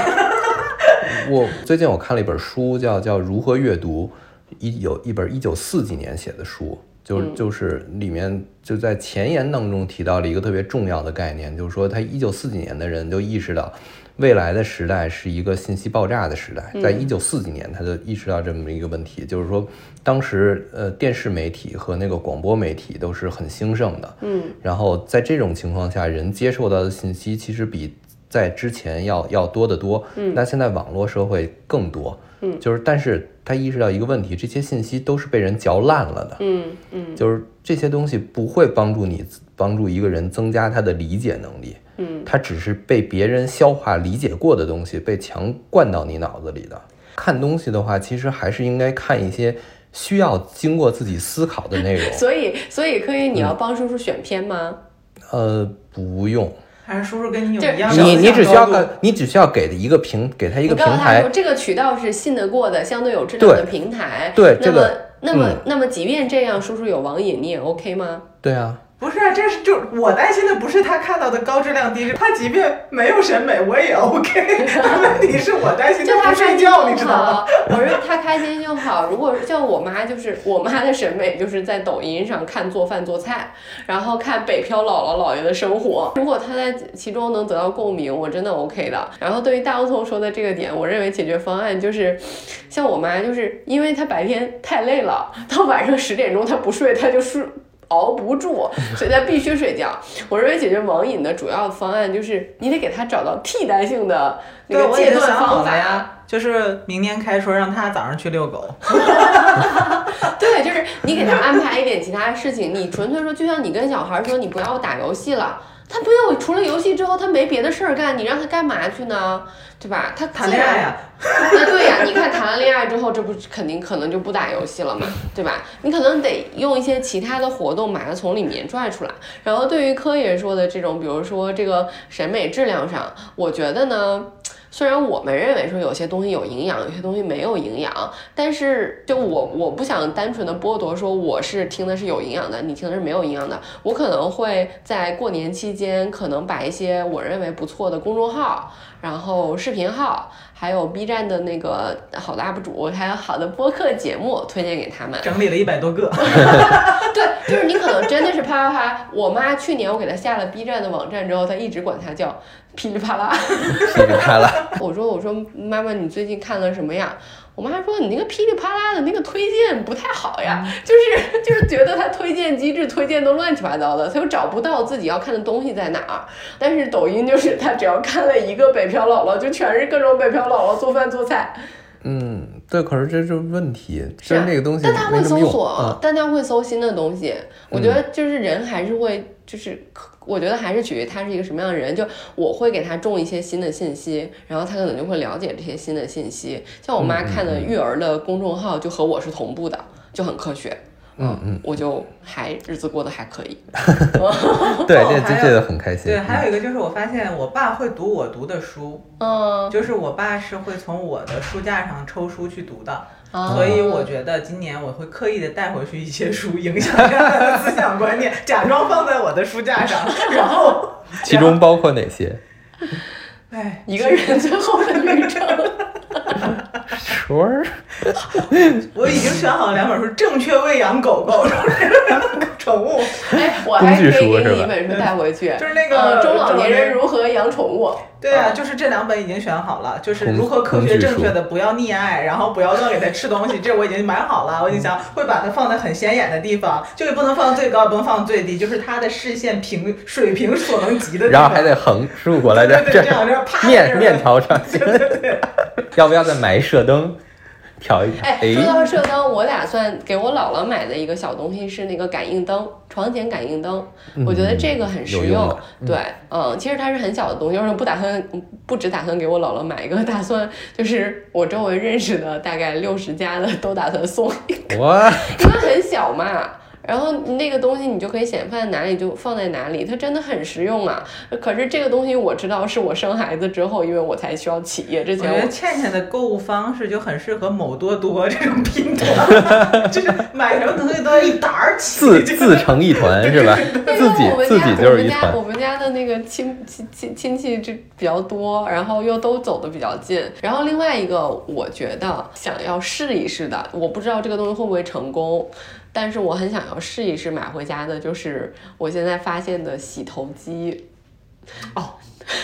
我最近我看了一本书，叫叫《如何阅读》，一有一本一九四几年写的书，就嗯就是里面就在前言当中提到了一个特别重要的概念，就是说他一九四几年的人就意识到。未来的时代是一个信息爆炸的时代，在一九四几年，他就意识到这么一个问题，就是说，当时呃电视媒体和那个广播媒体都是很兴盛的，嗯然后在这种情况下，人接受到的信息其实比在之前要要多得多。嗯那现在网络社会更多。嗯就是但是他意识到一个问题，这些信息都是被人嚼烂了的。嗯嗯就是这些东西不会帮助你帮助一个人增加他的理解能力，嗯，他只是被别人消化理解过的东西被强灌到你脑子里的。看东西的话，其实还是应该看一些需要经过自己思考的内容。所以所以可以，你要嗯帮叔叔选片吗？呃，不用，还是叔叔跟你有这一样的你你只需要个，你只需要给的一个平，给他一个平台说，这个渠道是信得过的、相对有质量的平台。对这那么个那么嗯那么，即便这样，叔叔有网瘾，你也 OK 吗？对啊，不是啊，这是就我担心的不是他看到的高质量低质，他即便没有审美，我也 OK。但问题是我担心就他不睡觉，你知道吗？好。我说他开心就好。如果像我妈，就是我妈的审美就是在抖音上看做饭做菜，然后看北漂姥姥姥爷的生活。如果他在其中能得到共鸣，我真的 OK 的。然后对于大乌头说的这个点，我认为解决方案就是，像我妈，就是因为她白天太累了，到晚上十点钟她不睡，她就睡。熬不住，所以他必须睡觉。我认为解决网瘾的主要方案就是你得给他找到替代性的那，个戒断方法。呀，就是明天开春让他早上去遛狗。对，就是你给他安排一点其他事情，你纯粹说，就像你跟小孩说你不要打游戏了，他没有除了游戏之后，他没别的事儿干，你让他干嘛去呢？对吧？他谈恋爱呀、那对呀，你看谈了恋爱之后，这不肯定可能就不打游戏了嘛，对吧？你可能得用一些其他的活动把它从里面拽出来。然后对于柯爷说的这种，比如说这个审美质量上，我觉得呢。虽然我们认为说有些东西有营养，有些东西没有营养，但是就我我不想单纯的剥夺说我是听的是有营养的，你听的是没有营养的。我可能会在过年期间，可能把一些我认为不错的公众号，然后视频号，还有 B 站的那个好的 UP 主，还有好的播客节目推荐给他们。整理了一百多个。对，就是你可能真的是啪啪啪。我妈去年我给她下了 B 站的网站之后，她一直管它叫噼里啪啦。噼里啪啦。我说我说妈妈，你最近看了什么呀？我妈说你那个噼里啪啦的那个推荐不太好呀，就是就是觉得它推荐机制推荐都乱七八糟的，她又找不到自己要看的东西在哪儿。但是抖音就是她只要看了一个北漂姥姥，就全是各种北漂姥姥做饭做菜。嗯，对，可是这就是问题，是那个东西但他会搜索，啊。但他会搜新的东西。我觉得就是人还是会，就是我觉得还是取决于他是一个什么样的人。就我会给他种一些新的信息，然后他可能就会了解这些新的信息。像我妈看的育儿的公众号，就和我是同步的，就很科学。嗯嗯，我就还日子过得还可以。对，这这这个很开心。对，还有一个就是我发现我爸会读我读的书，嗯，就是我爸是会从我的书架上抽书去读的。啊所以我觉得今年我会刻意的带回去一些书，影响他的思想观念，假装放在我的书架上，然后，其中包括哪些？哎，一个人最后的旅程。说 儿我已经选好了两本书，正确喂养狗狗，宠物，哎，我还可以工具书给是吧？你一本书带回去，就是那个呃中老年人如何养宠物。对啊，就是这两本已经选好了，就是如何科学正确的不要溺爱，然后不要乱给它吃东西，这我已经买好了，我已经想会把它放在很显眼的地方，就也不能放最高，也不能放最低，就是它的视线平水平所能及的地方，然后还得横竖过来，对对对，这这样这样啪面面朝上去。要不要再买一射灯，调一调？哎，说到射灯，我打算给我姥姥买的一个小东西是那个感应灯，床前感应灯。我觉得这个很实用。对，嗯，其实它是很小的东西，就是不打算不只打算给我姥姥买一个，打算就是我周围认识的大概六十家的都打算送一个，因为很小嘛。然后那个东西你就可以显放在哪里就放在哪里，它真的很实用啊。可是这个东西我知道是我生孩子之后，因为我才需要起夜之前我我觉得倩倩的购物方式就很适合某多多这种拼团，就是买什么东西都要一沓儿起，自自成一团是吧？自己因为我们家自己就是一团我们家我。们家的那个亲亲亲亲戚就比较多，然后又都走的比较近。然后另外一个，我觉得想要试一试的，我不知道这个东西会不会成功，但是我很想要试一试买回家的，就是我现在发现的洗头机。哦，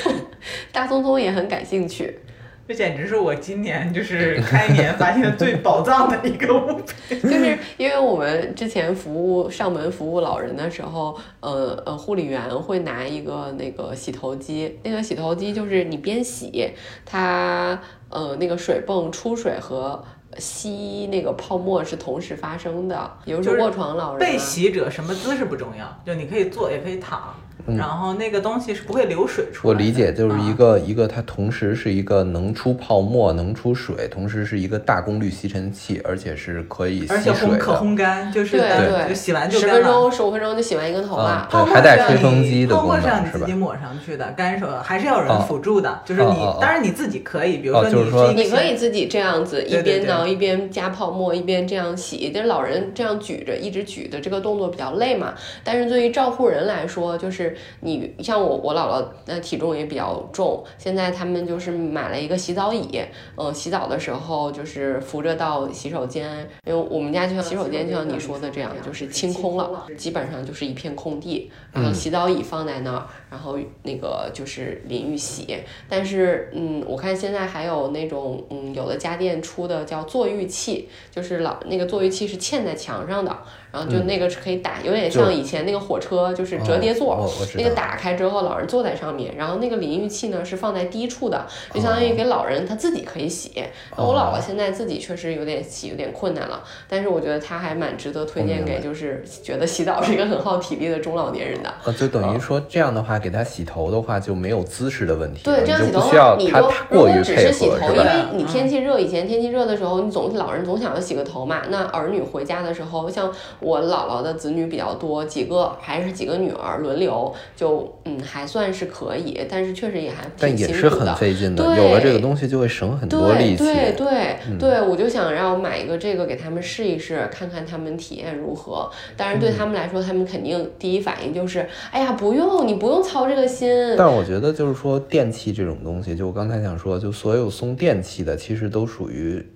大聪聪也很感兴趣。这简直是我今年就是开年发现最宝藏的一个物品。就是因为我们之前服务上门服务老人的时候，呃呃，护理员会拿一个那个洗头机，那个洗头机就是你边洗，它呃那个水泵出水和吸那个泡沫是同时发生的，比如说就卧床老人、被啊。洗者什么姿势不重要，就你可以坐也可以躺，嗯然后那个东西是不会流水出来的。我理解，就是一啊个一个，它同时是一个能出泡沫、能出水，同时是一个大功率吸尘器，而且是可以而且吸水烘可。烘干，就是对对就洗完就十干了。分钟、十五分钟就洗完一个头发啊。泡沫还带吹是让你风机的泡沫功能是让你自己抹上去的，干手还是要有人哦辅助的。就是你当然你自己可以，比如说你哦就是说你可以自己这样子一边挠一边加泡沫，一边这样洗。但是老人这样举着，一直举着，这个动作比较累嘛。但是对于照护人来说，就是你像我，我姥姥那体重也比较重，现在他们就是买了一个洗澡椅，嗯、洗澡的时候就是扶着到洗手间，因为我们家就像洗手间，就像你说的这样，就是清空了，基本上就是一片空地，然后洗澡椅放在那儿，然后那个就是淋浴洗。但是，嗯，我看现在还有那种，嗯，有的家电出的叫坐浴器，就是老那个坐浴器是嵌在墙上的，然后就那个是可以打，有点像以前那个火车，就是折叠座。那个打开之后，老人坐在上面，然后那个淋浴器呢是放在低处的，就相当于给老人他自己可以洗。那我姥姥现在自己确实有点洗有点困难了，但是我觉得她还蛮值得推荐给就是觉得洗澡是一个很耗体力的中老年人的。呃，就等于说这样的话，给他洗头的话就没有姿势的问题，对，这样洗头不需要话，你就他太如果过于配只是洗头，因？为你天气热，以前天气热的时候，你总老人总想要洗个头嘛。那儿女回家的时候，像我姥姥的子女比较多，几个还是几个女儿轮流，就嗯还算是可以，但是确实也还但挺也是很。费劲的，对有了这个东西就会省很多力气。对对对、嗯对，我就想让我买一个这个给他们试一试，看看他们体验如何。当然，对嗯他们来说，他们肯定第一反应就是，哎呀，不用，你不用操操这个心。但是我觉得就是说电器这种东西，就我刚才想说，就所有送电器的，其实都属于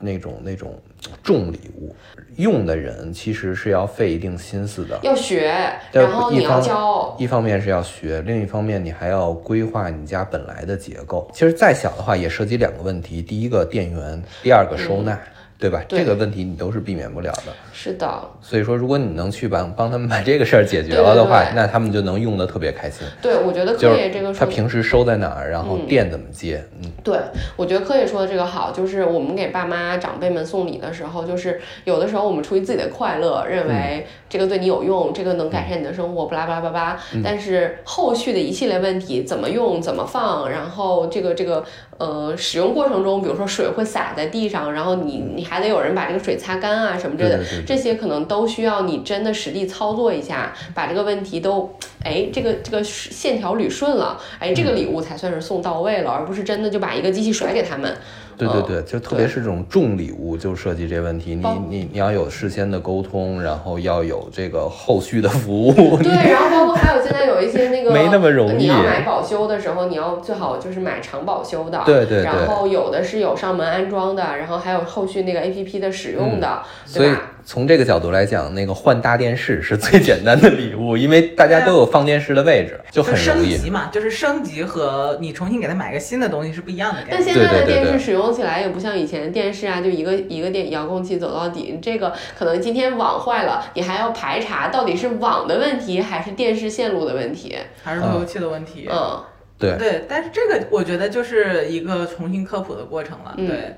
那种那种重礼物，用的人其实是要费一定心思的。要学，对然后你要教，一方面是要学，另一方面你还要规划你家本来的结构。其实再小的话也涉及两个问题：第一个电源，第二个收纳，对吧？这个问题你都是避免不了的。是的，所以说，如果你能去帮帮他们把这个事儿解决了的话，对对对。那他们就能用的特别开心。对，我觉得就柯野这个他平时收在哪儿，然后嗯。电怎么接，嗯，对我觉得科野说的这个好，就是我们给爸妈长辈们送礼的时候，就是有的时候我们出于自己的快乐，认为这个对你有用，这个能改善你的生活，巴拉巴拉巴拉，但是后续的一系列问题，怎么用，怎么放，然后这个这个呃使用过程中，比如说水会洒在地上，然后你你还得有人把这个水擦干啊什么之类的对对对，这些可能都需要你真的实地操作一下，把这个问题都，哎，这个这个线条捋顺了，哎，这个礼物才算是送到位了，而不是真的就把一个机器甩给他们。嗯对对对，就特别是这种重礼物，就涉及这问题，你你你要有事先的沟通，然后要有这个后续的服务，对，然后包括还有现在有一些那个没那么容易你要买保修的时候，你要最好就是买长保修的。对对对然后有的是有上门安装的，然后还有后续那个 A P P 的使用的，对吧？从这个角度来讲，那个换大电视是最简单的礼物，因为大家都有放电视的位置，就很升容易。级嘛，就是升级和你重新给他买个新的东西是不一样的概念。但现在的电视使用起来也不像以前电视啊，就一个一个电遥控器走到底。这个可能今天网坏了，你还要排查到底是网的问题还是电视线路的问题。还是路由器的问题。嗯，对，对，但是这个我觉得就是一个重新科普的过程了。嗯对，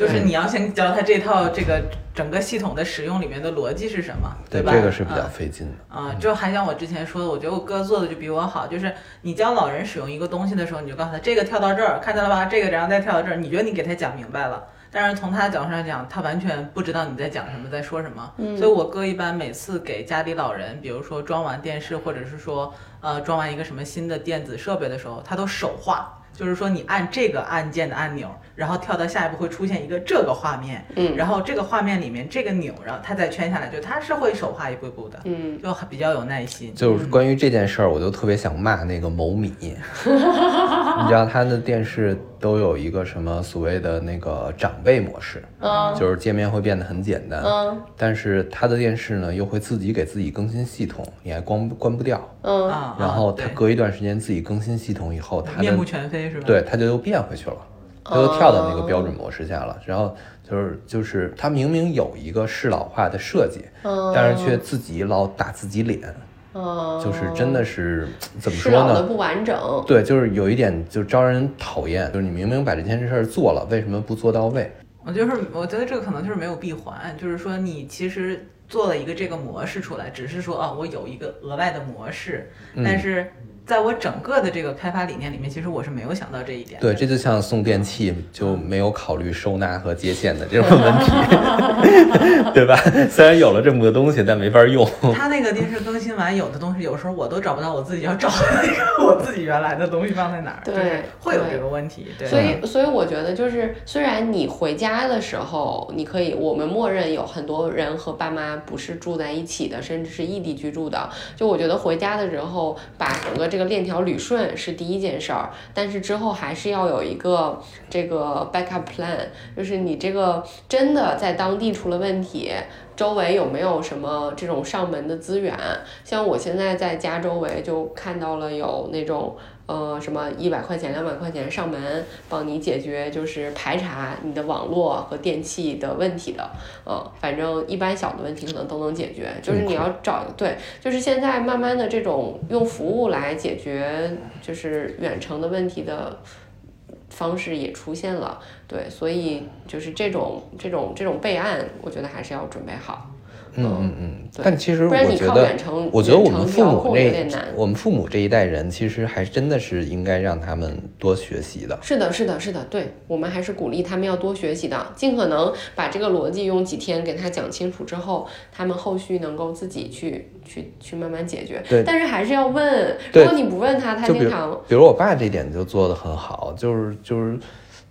就是你要先教他这套这个整个系统的使用里面的逻辑是什么，对，吧？这个是比较嗯费劲的。啊，就还像我之前说的，我觉得我哥做的就比我好，就是你教老人使用一个东西的时候，你就告诉他这个跳到这儿，看见了吧？这个然后再跳到这儿，你觉得你给他讲明白了，但是从他的角度上讲，他完全不知道你在讲什么，在说什么。嗯所以我哥一般每次给家里老人，比如说装完电视，或者是说呃装完一个什么新的电子设备的时候，他都手画。就是说，你按这个按键的按钮，然后跳到下一步会出现一个这个画面，嗯然后这个画面里面这个钮，然后它再圈下来，就它是会手画一步一步的，嗯，就比较有耐心。就是关于这件事儿，我就特别想骂那个某米，你知道他的电视都有一个什么所谓的那个长辈模式，嗯就是界面会变得很简单，嗯但是他的电视呢又会自己给自己更新系统，你还关不关不掉，嗯啊，然后对他隔一段时间自己更新系统以后，他面目全非是吧？对，他就又变回去了，他又跳到那个标准模式下了。然后就是就是他明明有一个适老化的设计，嗯，但是却自己老打自己脸，嗯，就是真的是怎么说呢？不完整。对，就是有一点就招人讨厌，就是你明明把这件事儿做了，为什么不做到位？我就是我觉得这个可能就是没有闭环，就是说你其实做了一个这个模式出来，只是说啊我有一个额外的模式，嗯但是在我整个的这个开发理念里面，其实我是没有想到这一点。对，这就像送电器就没有考虑收纳和接线的这种问题，对吧？虽然有了这么个东西，但没法用。他那个电视更新完，有的东西有时候我都找不到我自己要找的那个我自己原来的东西放在哪儿，对会有这个问题。对，所以，所以我觉得就是，虽然你回家的时候，你可以，我们默认有很多人和爸妈不是住在一起的，甚至是异地居住的。就我觉得回家的时候，把整个这个链条捋顺是第一件事儿，但是之后还是要有一个这个 backup plan，就是你这个真的在当地出了问题。周围有没有什么这种上门的资源？像我现在在家周围就看到了有那种呃什么一百块钱、两百块钱上门帮你解决就是排查你的网络和电器的问题的，呃，反正一般小的问题可能都能解决，就是你要找对，就是现在慢慢的这种用服务来解决就是远程的问题的。方式也出现了，对，所以就是这种这种这种备案，我觉得还是要准备好。嗯嗯嗯，但其实我觉得我觉得我们父母这控有点难。我们父母这一代人，其实还真的是应该让他们多学习的。是的，是的，是的，对我们还是鼓励他们要多学习的，尽可能把这个逻辑用几天给他讲清楚之后，他们后续能够自己去去去慢慢解决。对但是还是要问，如果你不问他，他经常比如我爸这点就做得很好，就是就是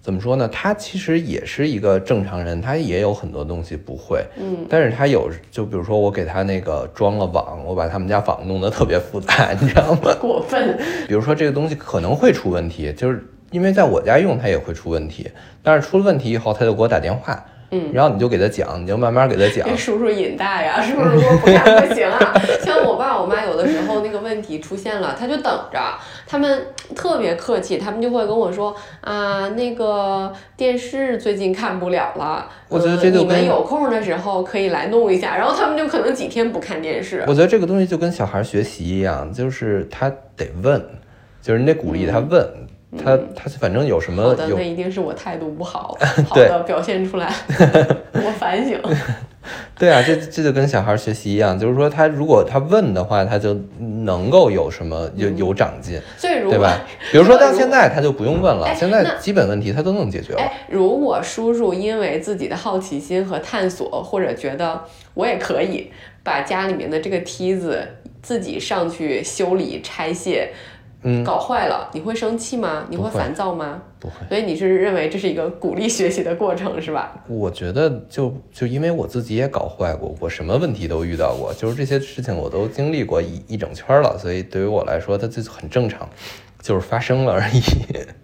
怎么说呢？他其实也是一个正常人，他也有很多东西不会，嗯，但是他有就比如说我给他那个装了网，我把他们家网弄得特别复杂，你知道吗？过分。比如说这个东西可能会出问题，就是因为在我家用它也会出问题，但是出了问题以后他就给我打电话，嗯然后你就给他讲，你就慢慢给他讲给，叔叔引大呀，是不是？如果不干不行啊。像我爸我妈有的时候那个问题出现了，他就等着，他们特别客气，他们就会跟我说啊，那个电视最近看不了了，我觉得呃你们有空的时候可以来弄一下，然后他们就可能几天不看电视。我觉得这个东西就跟小孩学习一样，就是他得问，就是你得鼓励他问，他他反正有什么嗯好的，有那一定是我态度不好，好的表现出来，我反省。对啊，这这就跟小孩学习一样，就是说他如果他问的话，他就能够有什么有有长进，所以如果对吧？比如说到现在他就不用问了哎，现在基本问题他都能解决了。哎，如果叔叔因为自己的好奇心和探索，或者觉得我也可以把家里面的这个梯子自己上去修理拆卸，嗯搞坏了，你会生气吗？你会烦躁吗？不会，所以你是认为这是一个鼓励学习的过程，是吧？我觉得就就因为我自己也搞坏过，我什么问题都遇到过，就是这些事情我都经历过一一整圈了，所以对于我来说，它就很正常，就是发生了而已。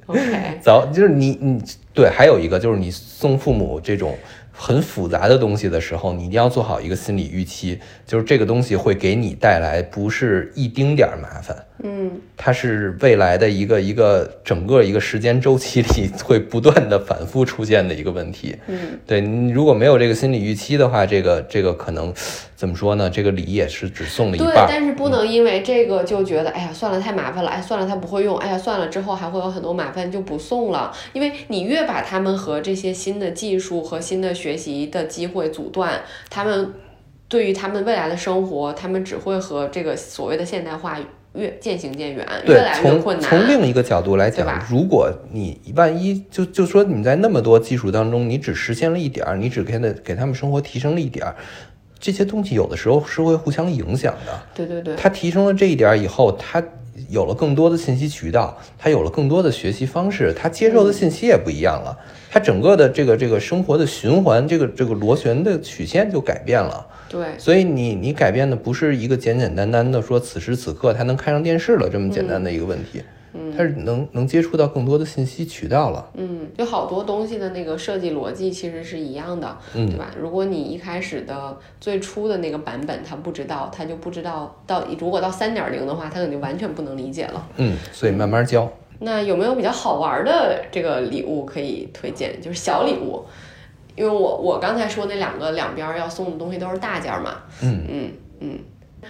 OK，早就是你你对，还有一个就是你送父母这种很复杂的东西的时候，你一定要做好一个心理预期，就是这个东西会给你带来不是一丁点儿麻烦，嗯，它是未来的一个一个整个一个时间周期里会不断的反复出现的一个问题。嗯，对你如果没有这个心理预期的话，这个这个可能怎么说呢？这个礼也是只送了一对，半儿。但是不能因为这个就觉得，哎呀，算了，太麻烦了，哎，算了，他不会用，哎呀，算了，之后还会有很多麻烦，就不送了。因为你越把他们和这些新的技术和新的学习的机会阻断，他们对于他们未来的生活，他们只会和这个所谓的现代化越渐行渐远，越对，来越从困难。从另一个角度来讲，如果你万一就就说你在那么多技术当中，你只实现了一点儿，你只给他给他们生活提升了一点儿，这些东西有的时候是会互相影响的。对对对，他提升了这一点儿以后，他有了更多的信息渠道，他有了更多的学习方式，他接受的信息也不一样了，他整个的这个这个生活的循环，这个这个螺旋的曲线就改变了。对，所以你你改变的不是一个简简单单的说此时此刻他能看上电视了这么简单的一个问题，嗯他是能能接触到更多的信息渠道了。嗯，就好多东西的那个设计逻辑其实是一样的，嗯对吧？如果你一开始的最初的那个版本他不知道，他就不知道到如果到三点零的话，他肯定完全不能理解了。嗯，所以慢慢教。那有没有比较好玩的这个礼物可以推荐？就是小礼物，因为我我刚才说那两个两边要送的东西都是大件儿嘛，嗯嗯嗯。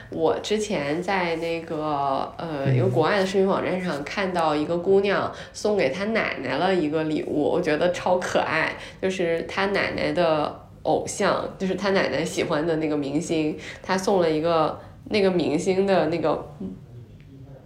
我之前在那个呃一个国外的视频网站上看到一个姑娘送给她奶奶了一个礼物，我觉得超可爱，就是她奶奶的偶像，就是她奶奶喜欢的那个明星，她送了一个那个明星的那个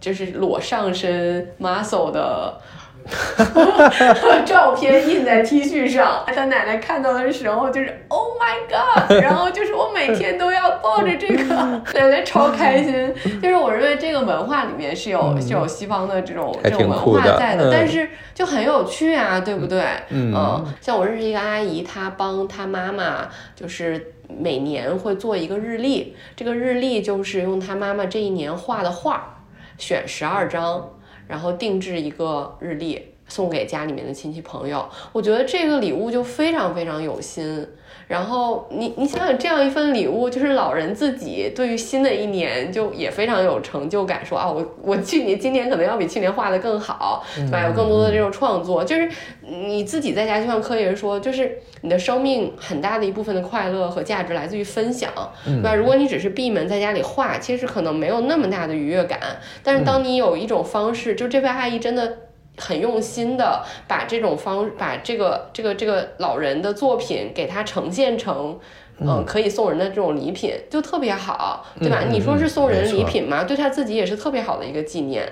就是裸上身 muscle 的 照片印在 T 恤上，他奶奶看到的时候就是 Oh my God，然后就是我每天都要抱着这个，奶奶超开心。就是我认为这个文化里面是有、是有西方的这种还这种文化在的，嗯但是就很有趣啊，对不对？嗯像我认识一个阿姨，她帮她妈妈就是。每年会做一个日历，这个日历就是用她妈妈这一年画的画，选十二张，然后定制一个日历送给家里面的亲戚朋友。我觉得这个礼物就非常非常有心。然后你你想想，这样一份礼物，就是老人自己对于新的一年就也非常有成就感，说啊，我我去年今年可能要比去年画的更好，对吧？有更多的这种创作，就是你自己在家，就像柯爷说，就是你的生命很大的一部分的快乐和价值来自于分享，对吧？如果你只是闭门在家里画，其实可能没有那么大的愉悦感。但是当你有一种方式，就这位阿姨真的。很用心的把这种方，把这个这个这个老人的作品给他呈现成，嗯，可以送人的这种礼品，就特别好，对吧？嗯你说是送人礼品吗？对他自己也是特别好的一个纪念。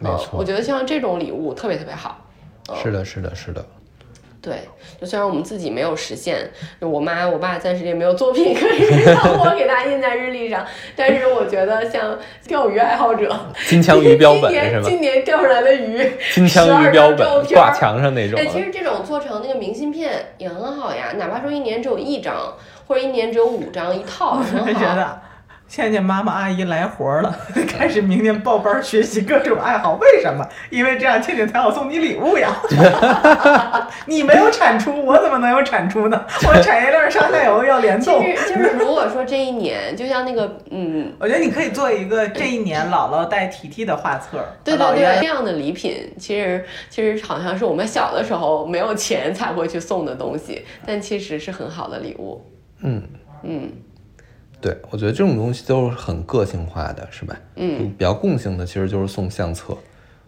嗯，没错我觉得像这种礼物特别特别好。是的，是的，是的。对，就虽然我们自己没有实现，就我妈我爸暂时也没有作品可以 让我给他印在日历上，但是我觉得像钓鱼爱好者，金枪鱼标本今年是吧？今年钓上来的鱼，金枪鱼标张照片本挂墙上那种哎，。其实这种做成那个明信片也很好呀，哪怕说一年只有一张，或者一年只有五张一套，也我很好。觉得倩倩妈妈阿姨来活儿了，开始明年报班儿学习各种爱好。为什么？因为这样倩倩才好送你礼物呀。你没有产出，我怎么能有产出呢？我产业链上下游要联其动。实就是如果说这一年，就像那个嗯，我觉得你可以做一个这一年姥姥带提提的画册，对对对，和姥爷这样的礼品，其实其实好像是我们小的时候没有钱才会去送的东西，但其实是很好的礼物。嗯，嗯对，我觉得这种东西都是很个性化的，是吧？嗯，比较共性的其实就是送相册。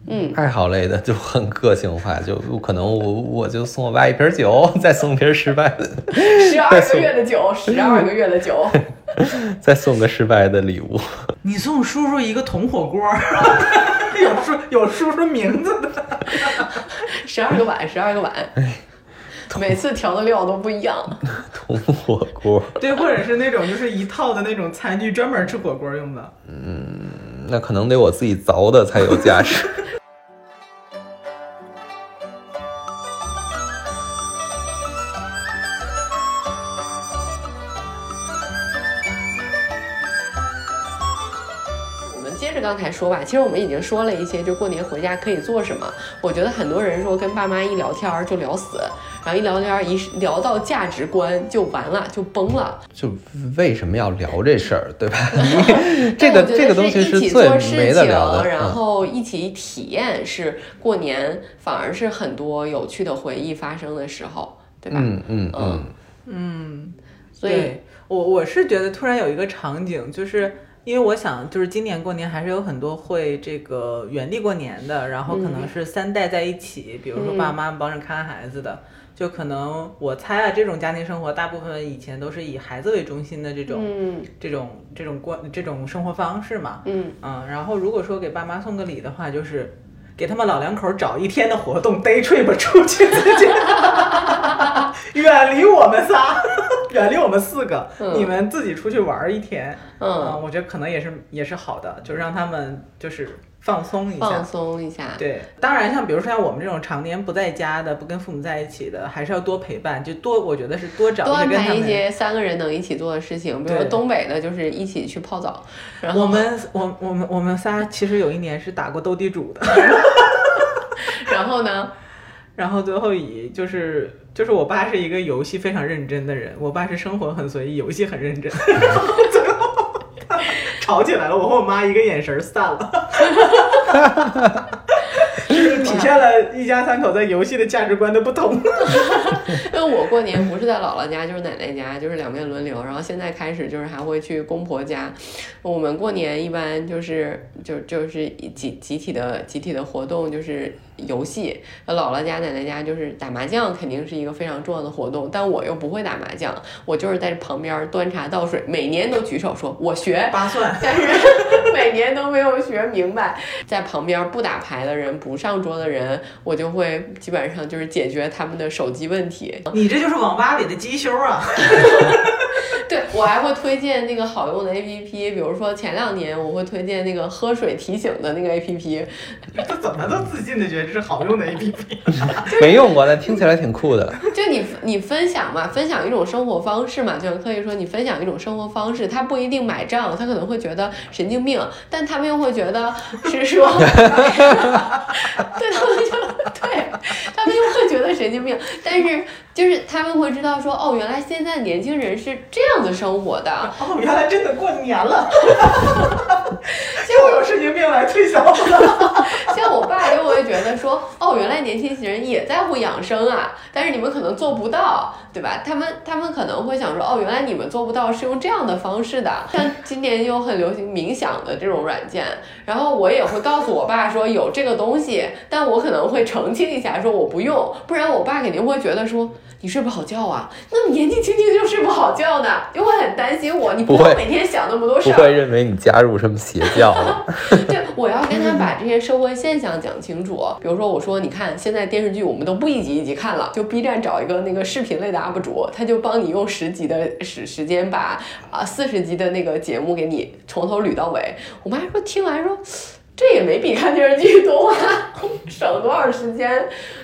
嗯，爱好类的就很个性化，就可能我我就送我爸一瓶酒，再送一瓶失败的，十二个月的酒，十二个月的酒，再送个失败的礼物。你送叔叔一个铜火锅，有叔有叔叔名字的。十二个碗，十二个碗，每次调的料都不一样。铜火锅，对，或者是那种就是一套的那种餐具，专门吃火锅用的。嗯那可能得我自己凿的才有价值。接着刚才说吧，其实我们已经说了一些，就过年回家可以做什么。我觉得很多人说跟爸妈一聊天儿就聊死，然后一聊天儿一聊到价值观就完了，就崩了。就为什么要聊这事儿，对吧？这个这个东西是一起最做事没得聊的。情然嗯后一起体验是过年，反而是很多有趣的回忆发生的时候，对吧？嗯嗯嗯嗯，嗯，所以我我是觉得突然有一个场景，就是因为我想，就是今年过年还是有很多会这个原地过年的，然后可能是三代在一起，比如说爸妈帮着看孩子的。就可能我猜啊，这种家庭生活大部分以前都是以孩子为中心的这种、嗯这种这种过这种生活方式嘛。嗯，嗯，然后如果说给爸妈送个礼的话，就是给他们老两口找一天的活动，day trip 出去自己，远离我们仨，远离我们四个，嗯。你们自己出去玩一天。嗯，我觉得可能也是也是好的，就让他们就是放松一下放。松一下。对，当然像比如说像我们这种常年不在家的，不跟父母在一起的，还是要多陪伴，就多我觉得是多找多安排一。些三个人能一起做的事情，比如说东北的，就是一起去泡澡，然后我们我我们我们仨其实有一年是打过斗地主的。然后呢，然后最后以就是就是我爸是一个游戏非常认真的人，我爸是生活很随意，游戏很认真。然 后 最后吵起来了，我和我妈一个眼神儿散了。就是体现了一家三口在游戏的价值观的不同。因为我过年不是在姥姥家，就是奶奶家，就是两边轮流。然后现在开始就是还会去公婆家。我们过年一般就是就就是集集体的集体的活动就是游戏。姥姥家奶奶家就是打麻将，肯定是一个非常重要的活动。但我又不会打麻将，我就是在旁边端茶倒水，每年都举手说我学。八算，但是 每没有学明白，在旁边不打牌的人、不上桌的人，我就会基本上就是解决他们的手机问题。你这就是网吧里的机修啊！对我还会推荐那个好用的 APP，比如说前两年我会推荐那个喝水提醒的那个 APP，这怎么都自信的觉得这是好用的 APP。没用过，但听起来挺酷的。就你你分享嘛，分享一种生活方式嘛，就像可以说你分享一种生活方式，他不一定买账，他可能会觉得神经病，但他们又会觉得是说，对他们就对他们又会觉得神经病，但是就是他们会知道说，哦，原来现在年轻人是这样子生活的。哦，原来真的过年了，又有神经病来推销了。像我爸就会觉得说，哦，原来年轻人也在乎养生啊，但是你们可能做不到，对吧？他们他们可能会想说，哦，原来你们做不到是用这样的方式的。像今年又很流行冥想的这种软件，然后我也会告诉我爸说有这个东西，但我可能会澄清一下说我不用，不然我爸肯定会觉得说。你睡不好觉啊？那么年纪轻轻就睡不好觉呢？就会很担心我。你不会用每天想那么多事儿不会。认为你加入什么邪教了。对，我要跟他把这些社会现象讲清楚。比如说，我说你看现在电视剧我们都不一集一集看了，就 B 站找一个那个视频类的 UP 主，他就帮你用十集的时时间把啊四十集的那个节目给你从头捋到尾。我妈说听完说。这也没比看电视剧多啊，省多少时间？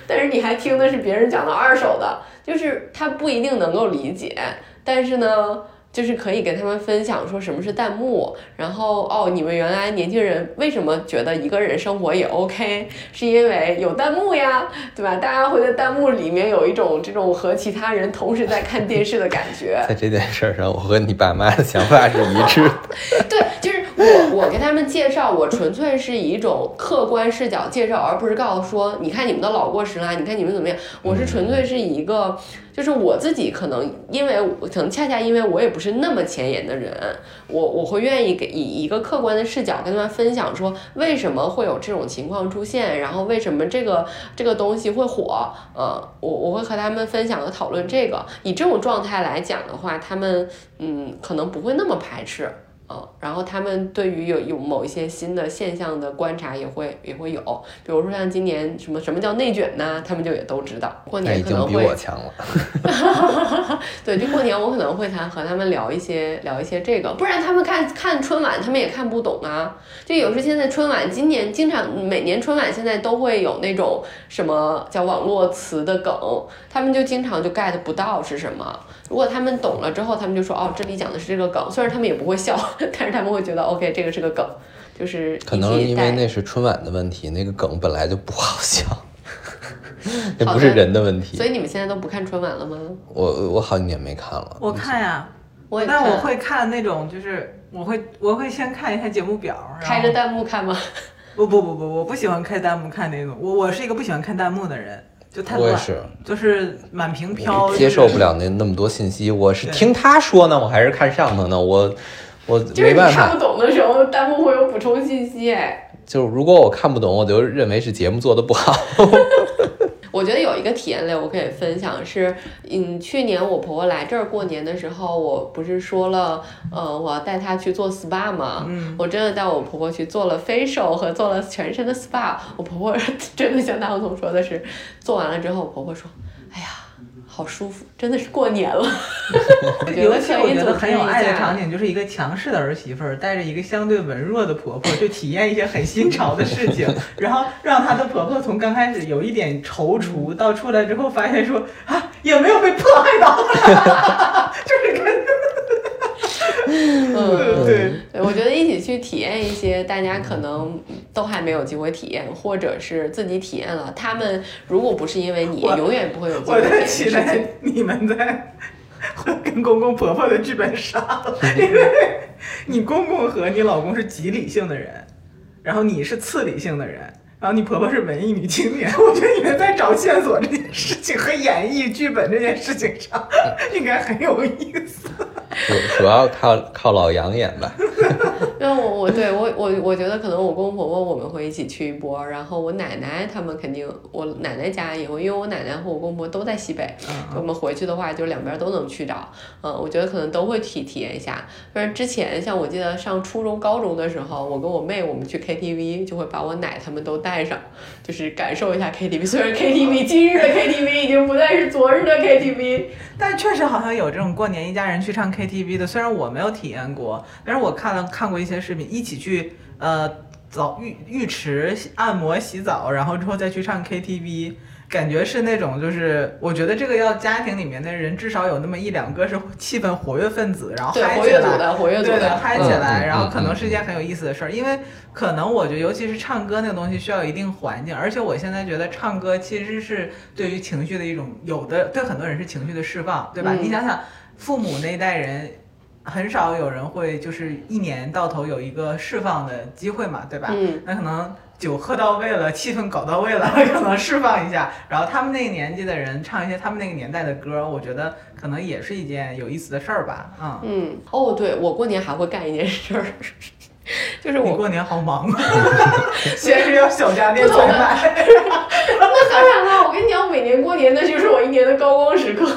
但是你还听的是别人讲的二手的，就是他不一定能够理解，但是呢，就是可以跟他们分享说什么是弹幕，然后哦，你们原来年轻人为什么觉得一个人生活也 OK，是因为有弹幕呀，对吧？大家会在弹幕里面有一种这种和其他人同时在看电视的感觉。在这件事儿上，我和你爸妈的想法是一致的。对，就是我我给他们介绍，我纯粹是以一种客观视角介绍，而不是告诉说，你看你们的老过时啦，你看你们怎么样。我是纯粹是以一个，就是我自己可能因为可能恰恰因为我也不是那么前沿的人，我我会愿意给以一个客观的视角跟他们分享说，为什么会有这种情况出现，然后为什么这个这个东西会火，呃，我我会和他们分享和讨论这个。以这种状态来讲的话，他们嗯可能不会那么排斥。嗯，然后他们对于有有某一些新的现象的观察也会也会有，比如说像今年什么什么叫内卷呢？他们就也都知道。过那已经比年可能会我强了。对，就过年我可能会谈和他们聊一些聊一些这个，不然他们看看春晚，他们也看不懂啊。就有时现在春晚，今年经常每年春晚现在都会有那种什么叫网络词的梗，他们就经常就 get 不到是什么。如果他们懂了之后，他们就说哦，这里讲的是这个梗，虽然他们也不会笑，但是他们会觉得 OK，这个是个梗，就是可能因为那是春晚的问题，那个梗本来就不好笑，那不是人的问题所。以你们现在都不看春晚了吗？我我好几年没看了。我看呀，我也看但我会看那种，就是我会我会先看一下节目表，开着弹幕看吗？不不不不，我不喜欢开弹幕看那种，我我是一个不喜欢看弹幕的人，就太乱，我也是，就是满屏飘，接受不了那那么多信息。我是听他说呢，我还是看上头呢？我我没办法看不，懂的时候，弹幕会有补充信息，哎。就是如果我看不懂，我就认为是节目做的不好。我觉得有一个体验类我可以分享是，嗯，去年我婆婆来这儿过年的时候，我不是说了，呃，我要带她去做 SPA 嘛，嗯，我真的带我婆婆去做了 facial 和做了全身的 SPA，我婆婆 真的像大红总说的是，做完了之后，我婆婆说，哎呀，好舒服，真的是过年了。尤其我觉得很有爱的场景，就是一个强势的儿媳妇儿带着一个相对文弱的婆婆，就体验一些很新潮的事情，然后让她的婆婆从刚开始有一点踌躇，到出来之后发现说啊，也没有被迫害到，就是跟嗯，我觉得 一起去体验一些大家可能都还没有机会体验，或者是自己体验了，他们如果不是因为你，永远不会有机会体验在期待。你们在跟公公婆婆的剧本杀了，因为你公公和你老公是极理性的人，然后你是次理性的人。然后你婆婆是文艺女青年，我觉得你们在找线索这件事情和演绎剧本这件事情上，应该很有意思。主主要靠靠老杨演吧。因为我我对我我我觉得可能我公公婆婆我们会一起去一波，然后我奶奶他们肯定，我奶奶家也会，因为我奶奶和我公婆都在西北，我们回去的话就两边都能去找，嗯，我觉得可能都会体体验一下。但是之前像我记得上初中高中的时候，我跟我妹我们去 KTV 就会把我奶他们都带上，就是感受一下 KTV。虽然 KTV 今日的 KTV 已经不再是昨日的 KTV，但确实好像有这种过年一家人去唱 KTV 的，虽然我没有体验过，但是我看了看过一些视频，一起去呃澡浴浴池按摩洗澡，然后之后再去唱 KTV，感觉是那种，就是我觉得这个要家庭里面的人至少有那么一两个是气氛活跃分子，然后对，嗨起来，活跃组的，活跃组对的，嗨起来，嗯然后可能嗯是一件很有意思的事儿，因为可能我觉得，尤其是唱歌那个东西，需要一定环境，而且我现在觉得唱歌其实是对于情绪的一种，有的对很多人是情绪的释放，对吧？嗯。你想想，父母那一代人。很少有人会就是一年到头有一个释放的机会嘛，对吧？嗯，那可能酒喝到位了，气氛搞到位了，可能释放一下。然后他们那个年纪的人唱一些他们那个年代的歌，我觉得可能也是一件有意思的事儿吧。嗯，嗯，哦，对我过年还会干一件事儿，就是我过年好忙啊，先是要小家电不懂的采买，那当然了，我跟你讲，每年过年那就是我一年的高光时刻，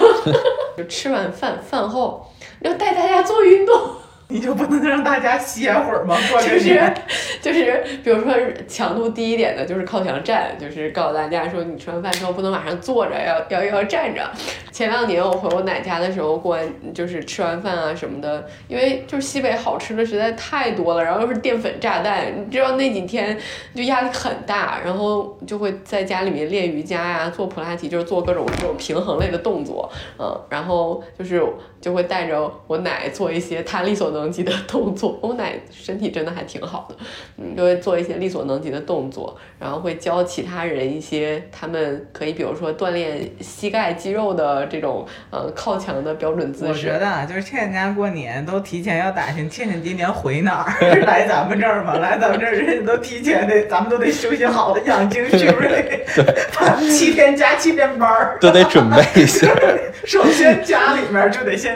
就吃完饭饭后要带大家做运动。你就不能让大家歇会儿吗？过就是，就是，比如说强度低一点的，就是靠墙站，就是告诉大家说，你吃完饭之后不能马上坐着，要要要站着。前两年我回我奶家的时候，过完就是吃完饭啊什么的，因为就是西北好吃的实在太多了，然后又是淀粉炸弹，你知道那几天就压力很大，然后就会在家里面练瑜伽呀、做普拉提，就是做各种这种平衡类的动作，嗯，然后就是就会带着我奶做一些她力所能及的动作。我奶身体真的还挺好的，嗯，就会做一些力所能及的动作，然后会教其他人一些他们可以比如说锻炼膝盖肌肉的这种呃靠墙的标准姿势我。觉得啊，就是倩倩家过年都提前要打听倩倩今年回哪儿，来咱们这儿吗？来咱们这儿人家都提前得，咱们都得休息好的养精蓄锐，他七天加七天班儿。都得准备一下。首先家里面就得先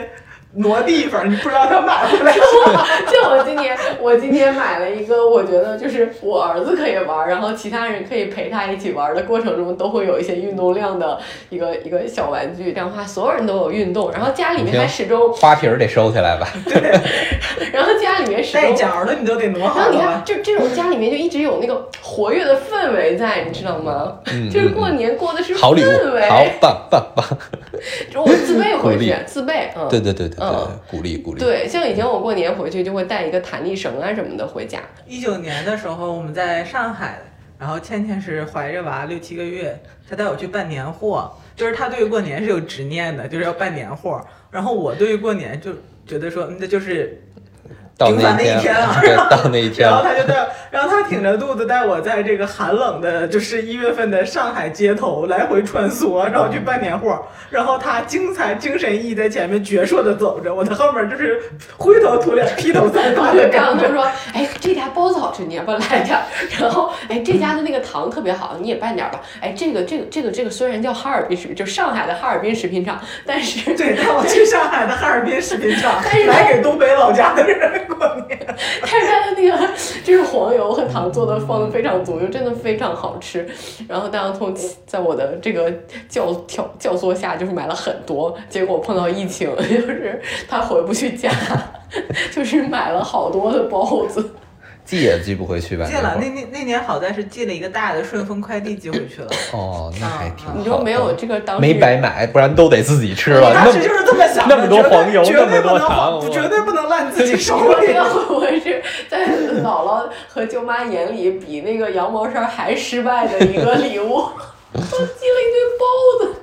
挪地方，你不知道他买回来什么。就我今年，我今天买了一个，我觉得就是我儿子可以玩，然后其他人可以陪他一起玩的过程中，都会有一些运动量的一个一个小玩具，这样的话所有人都有运动，然后家里面还始终，花瓶得收起来吧？对然后家里面始带终。脚的你都得挪然后你看，好吧。就这种家里面就一直有那个活跃的氛围在，你知道吗？嗯就是过年过的是好礼物氛围，，好棒棒棒！就我自备回去自备，嗯，对对对对对嗯，鼓励鼓励。对，像以前我过年回去就会带一个弹力绳啊什么的回家，一九年的时候，我们在上海，然后倩倩是怀着娃六七个月，她带我去办年货，就是她对于过年是有执念的，就是要办年货。然后我对于过年就觉得说，嗯那就是到平凡的一天天啊对，到那一天 然后了。他就带，然后他挺着肚子带我在这个寒冷的，就是一月份的上海街头来回穿梭，然后去办年货。然后他精彩精神奕奕在前面矍铄的走着，我在后面就是灰头土脸、披头散发的然后感觉。就说，哎，这家包子好吃，你也不要来点儿？然后，哎，这家的那个糖特别好，你也办点儿吧。哎，这个这个这个这个虽然叫哈尔滨食品，就上海的哈尔滨食品厂，但是对，带我去上海的哈尔滨食品厂 但是，来给东北老家的人过年。但是他的那个就是黄油油和糖做的放的非常足，就真的非常好吃。然后大洋葱在我的这个教调教唆下，就是买了很多，结果碰到疫情，就是他回不去家，就是买了好多的包子。寄也寄不回去吧？寄了，那那那那年好在是寄了一个大的顺丰快递寄回去了。哦，那还挺好。你就没有这个当时没白买，不然都得自己吃了。那当时就是这么想的，那么多绝对黄油绝对那么多不能糖绝对不能烂自己手里。这个会不会是在姥姥和舅妈眼里比那个羊毛衫还失败的一个礼物？都寄了一堆包子。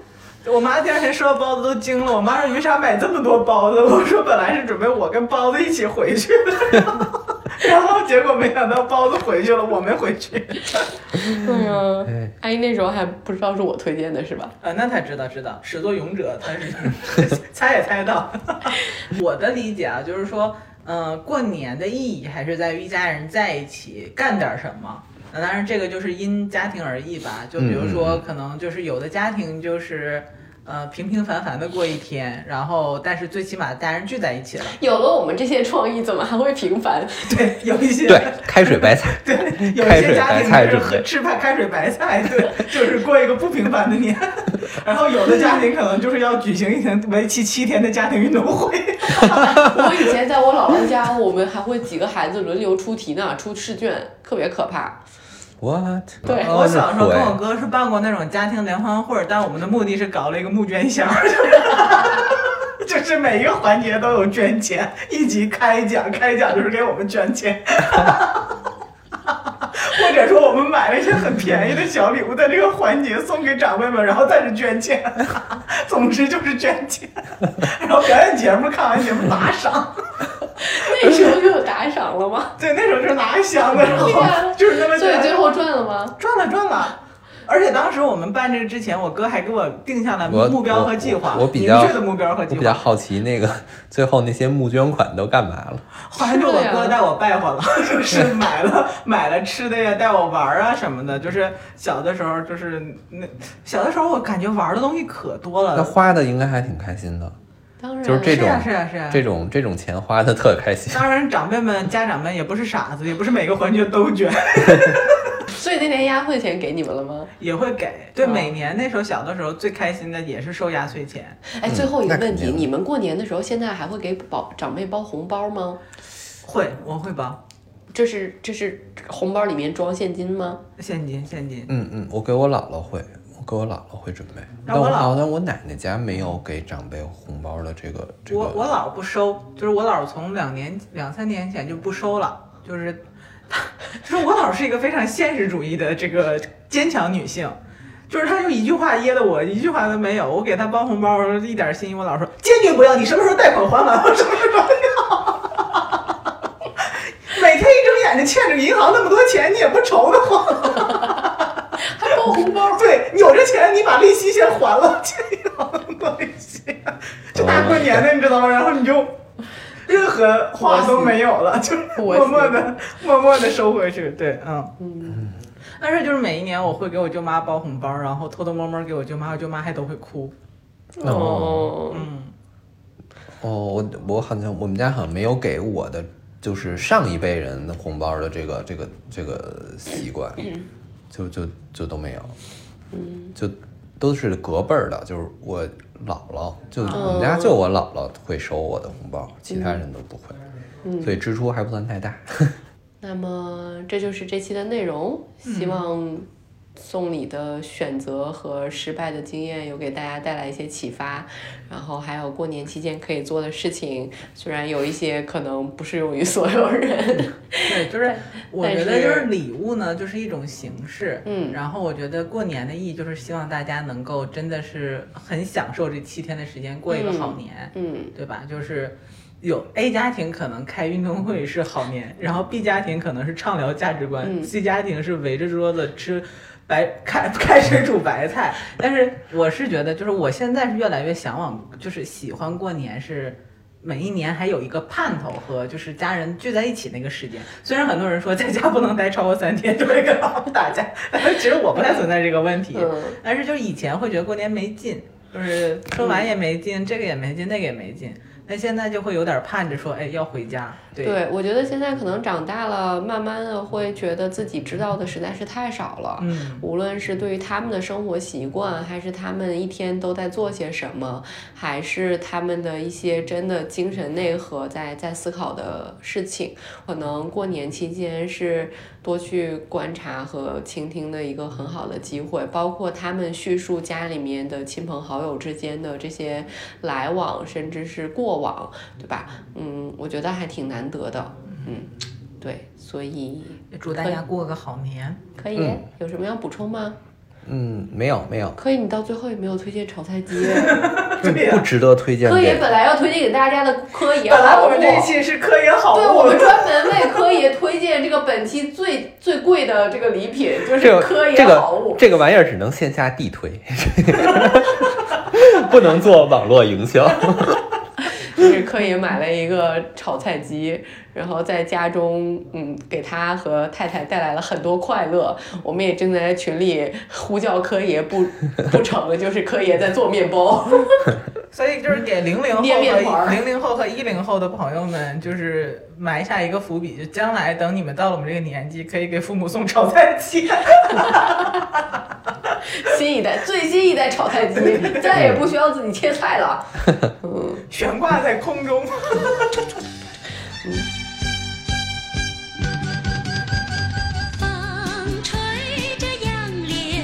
我妈第二天收到包子都惊了，我妈说：“你为啥买这么多包子？”我说：“本来是准备我跟包子一起回去的，然后结果没想到包子回去了，我没回去。对 呀、哎阿姨那时候还不知道是我推荐的是吧？啊，那他知道知道，始作俑者他是猜也猜到。我的理解啊，就是说，嗯、过年的意义还是在于一家人在一起干点什么。那当然，这个就是因家庭而异吧。就比如说，可能就是有的家庭就是。呃，平平凡凡的过一天，然后但是最起码大人聚在一起了。有了我们这些创意，怎么还会平凡？对，有一些对，开水白菜，对，有一开水些家庭是喝吃饭开水白菜，对，就是过一个不平凡的年。然后有的家庭可能就是要举行一天为期七天的家庭运动会。我以前在我姥姥家，我们还会几个孩子轮流出题呢，出试卷，特别可怕。What？对哦我小时候跟我哥是办过那种家庭联欢会，但我们的目的是搞了一个募捐箱，就 是就是每一个环节都有捐钱，一级开奖，开奖就是给我们捐钱。或者说我们买了一些很便宜的小礼物，在这个环节送给长辈们，然后再是捐钱，总之就是捐钱。然后表演节目看完节目打赏，那时候就有打赏了吗？对，那时候就是拿个箱子，然后 就是那么所以最后赚了吗？赚了赚了。而且当时我们办这个之前，我哥还给我定下了目标和计划，我我比较明确的目标和计划。我比较好奇那个最后那些募捐款都干嘛了？后来是我哥带我拜访了，就是买了买了吃的呀，带我玩儿啊什么的。就是小的时候，就是那小的时候，我感觉玩的东西可多了那。花的应该还挺开心的，当然，就是这种是啊是啊是啊这种这种钱花的特开心。当然，长辈们、家长们也不是傻子，也不是每个环节都捐，所以那年压岁钱给你们了吗？也会给。对，哦每年那时候小的时候最开心的也是收压岁钱。哎，最后一个问题，定你们过年的时候现在还会给宝长辈包红包吗？会，我会包这是这是红包里面装现金吗？现金，现金。嗯嗯，我给我姥姥会，我给我姥姥会准备，但那我姥姥，但我奶奶家没有给长辈红包的这个这个。我我姥不收，就是我姥儿从两年两三年前就不收了，就是她，就是我姥是一个非常现实主义的这个坚强女性，就是她就一句话噎得我一句话都没有，我给她包红包一点心意，我姥说坚决不要，你什么时候贷款还完，我什么时候要。每天一睁眼睛欠着银行那么多钱，你也不愁得慌。红包？对，有这钱你把利息先还了，欠银行那么多利息，就大过年的你知道吗？然后你就任何话都没有了，就是我默默的默默的收回去。对，嗯嗯。但是就是每一年我会给我舅妈包红包，然后偷偷摸摸给我舅妈，我舅妈还都会哭。哦，嗯，哦，我我好像我们家好像没有给我的就是上一辈人的红包的这个这个这个习惯，就就就都没有，嗯，就都是隔辈儿的，就是我姥姥，就我们家就我姥姥会收我的红包，其他人都不会，所以支出还不算太大。那么这就是这期的内容，希望送礼的选择和失败的经验有给大家带来一些启发，然后还有过年期间可以做的事情，虽然有一些可能不适用于所有人，对，就是 我觉得就是是礼物呢，就是一种形式。嗯然后我觉得过年的意义就是希望大家能够真的是很享受这七天的时间，过一个好年。嗯对吧？就是有 A 家庭可能开运动会是好年，然后 B 家庭可能是畅聊价值观、嗯 c 家庭是围着桌子吃白开 开水煮白菜。但是我是觉得，就是我现在是越来越向往，就是喜欢过年是。每一年还有一个盼头和就是家人聚在一起那个时间，虽然很多人说在家不能待超过三天就会跟老婆打架，但是其实我不太存在这个问题。嗯但是就是以前会觉得过年没劲，就是春晚也没劲，这个也没劲，那个也没劲。那现在就会有点盼着说，哎，要回家。对，对，我觉得现在可能长大了，慢慢的会觉得自己知道的实在是太少了。嗯，无论是对于他们的生活习惯，还是他们一天都在做些什么，还是他们的一些真的精神内核在在思考的事情，可能过年期间是多去观察和倾听的一个很好的机会，包括他们叙述家里面的亲朋好友之间的这些来往，甚至是过往，对吧？嗯，我觉得还挺难得的。嗯，对，所以祝大家过个好年。可以、嗯有什么要补充吗？嗯，没有没有，可以，你到最后也没有推荐炒菜鸡。不值得推荐给。科爷本来要推荐给大家的科爷本来我们这一期是科研好对，我们专门为科爷推荐这个本期最最贵的这个礼品，就是这科爷好物。个这个玩意儿只能线下地推，不能做网络营销。就是科爷买了一个炒菜机，然后在家中，嗯，给他和太太带来了很多快乐。我们也正在群里呼叫柯爷不 不成，就是柯爷在做面包。所以就是给零零后和零零后和一零后的朋友们，就是埋下一个伏笔，就将来等你们到了我们这个年纪，可以给父母送炒菜机。新一代最新一代炒菜机，再也不需要自己切菜了。嗯，悬挂在空中。风吹着杨柳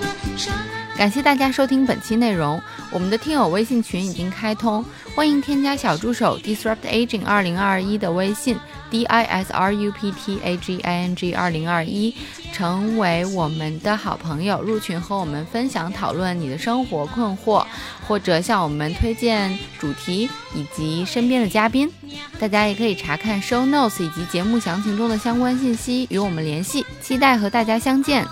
啊，唰啦啦。感谢大家收听本期内容，我们的听友微信群已经开通，欢迎添加小助手 disrupt aging 二零二一的微信 d i s r u p t a g i n g 二零二一，成为我们的好朋友，入群和我们分享讨论你的生活困惑，或者向我们推荐主题以及身边的嘉宾。大家也可以查看 show notes 以及节目详情中的相关信息，与我们联系。期待和大家相见。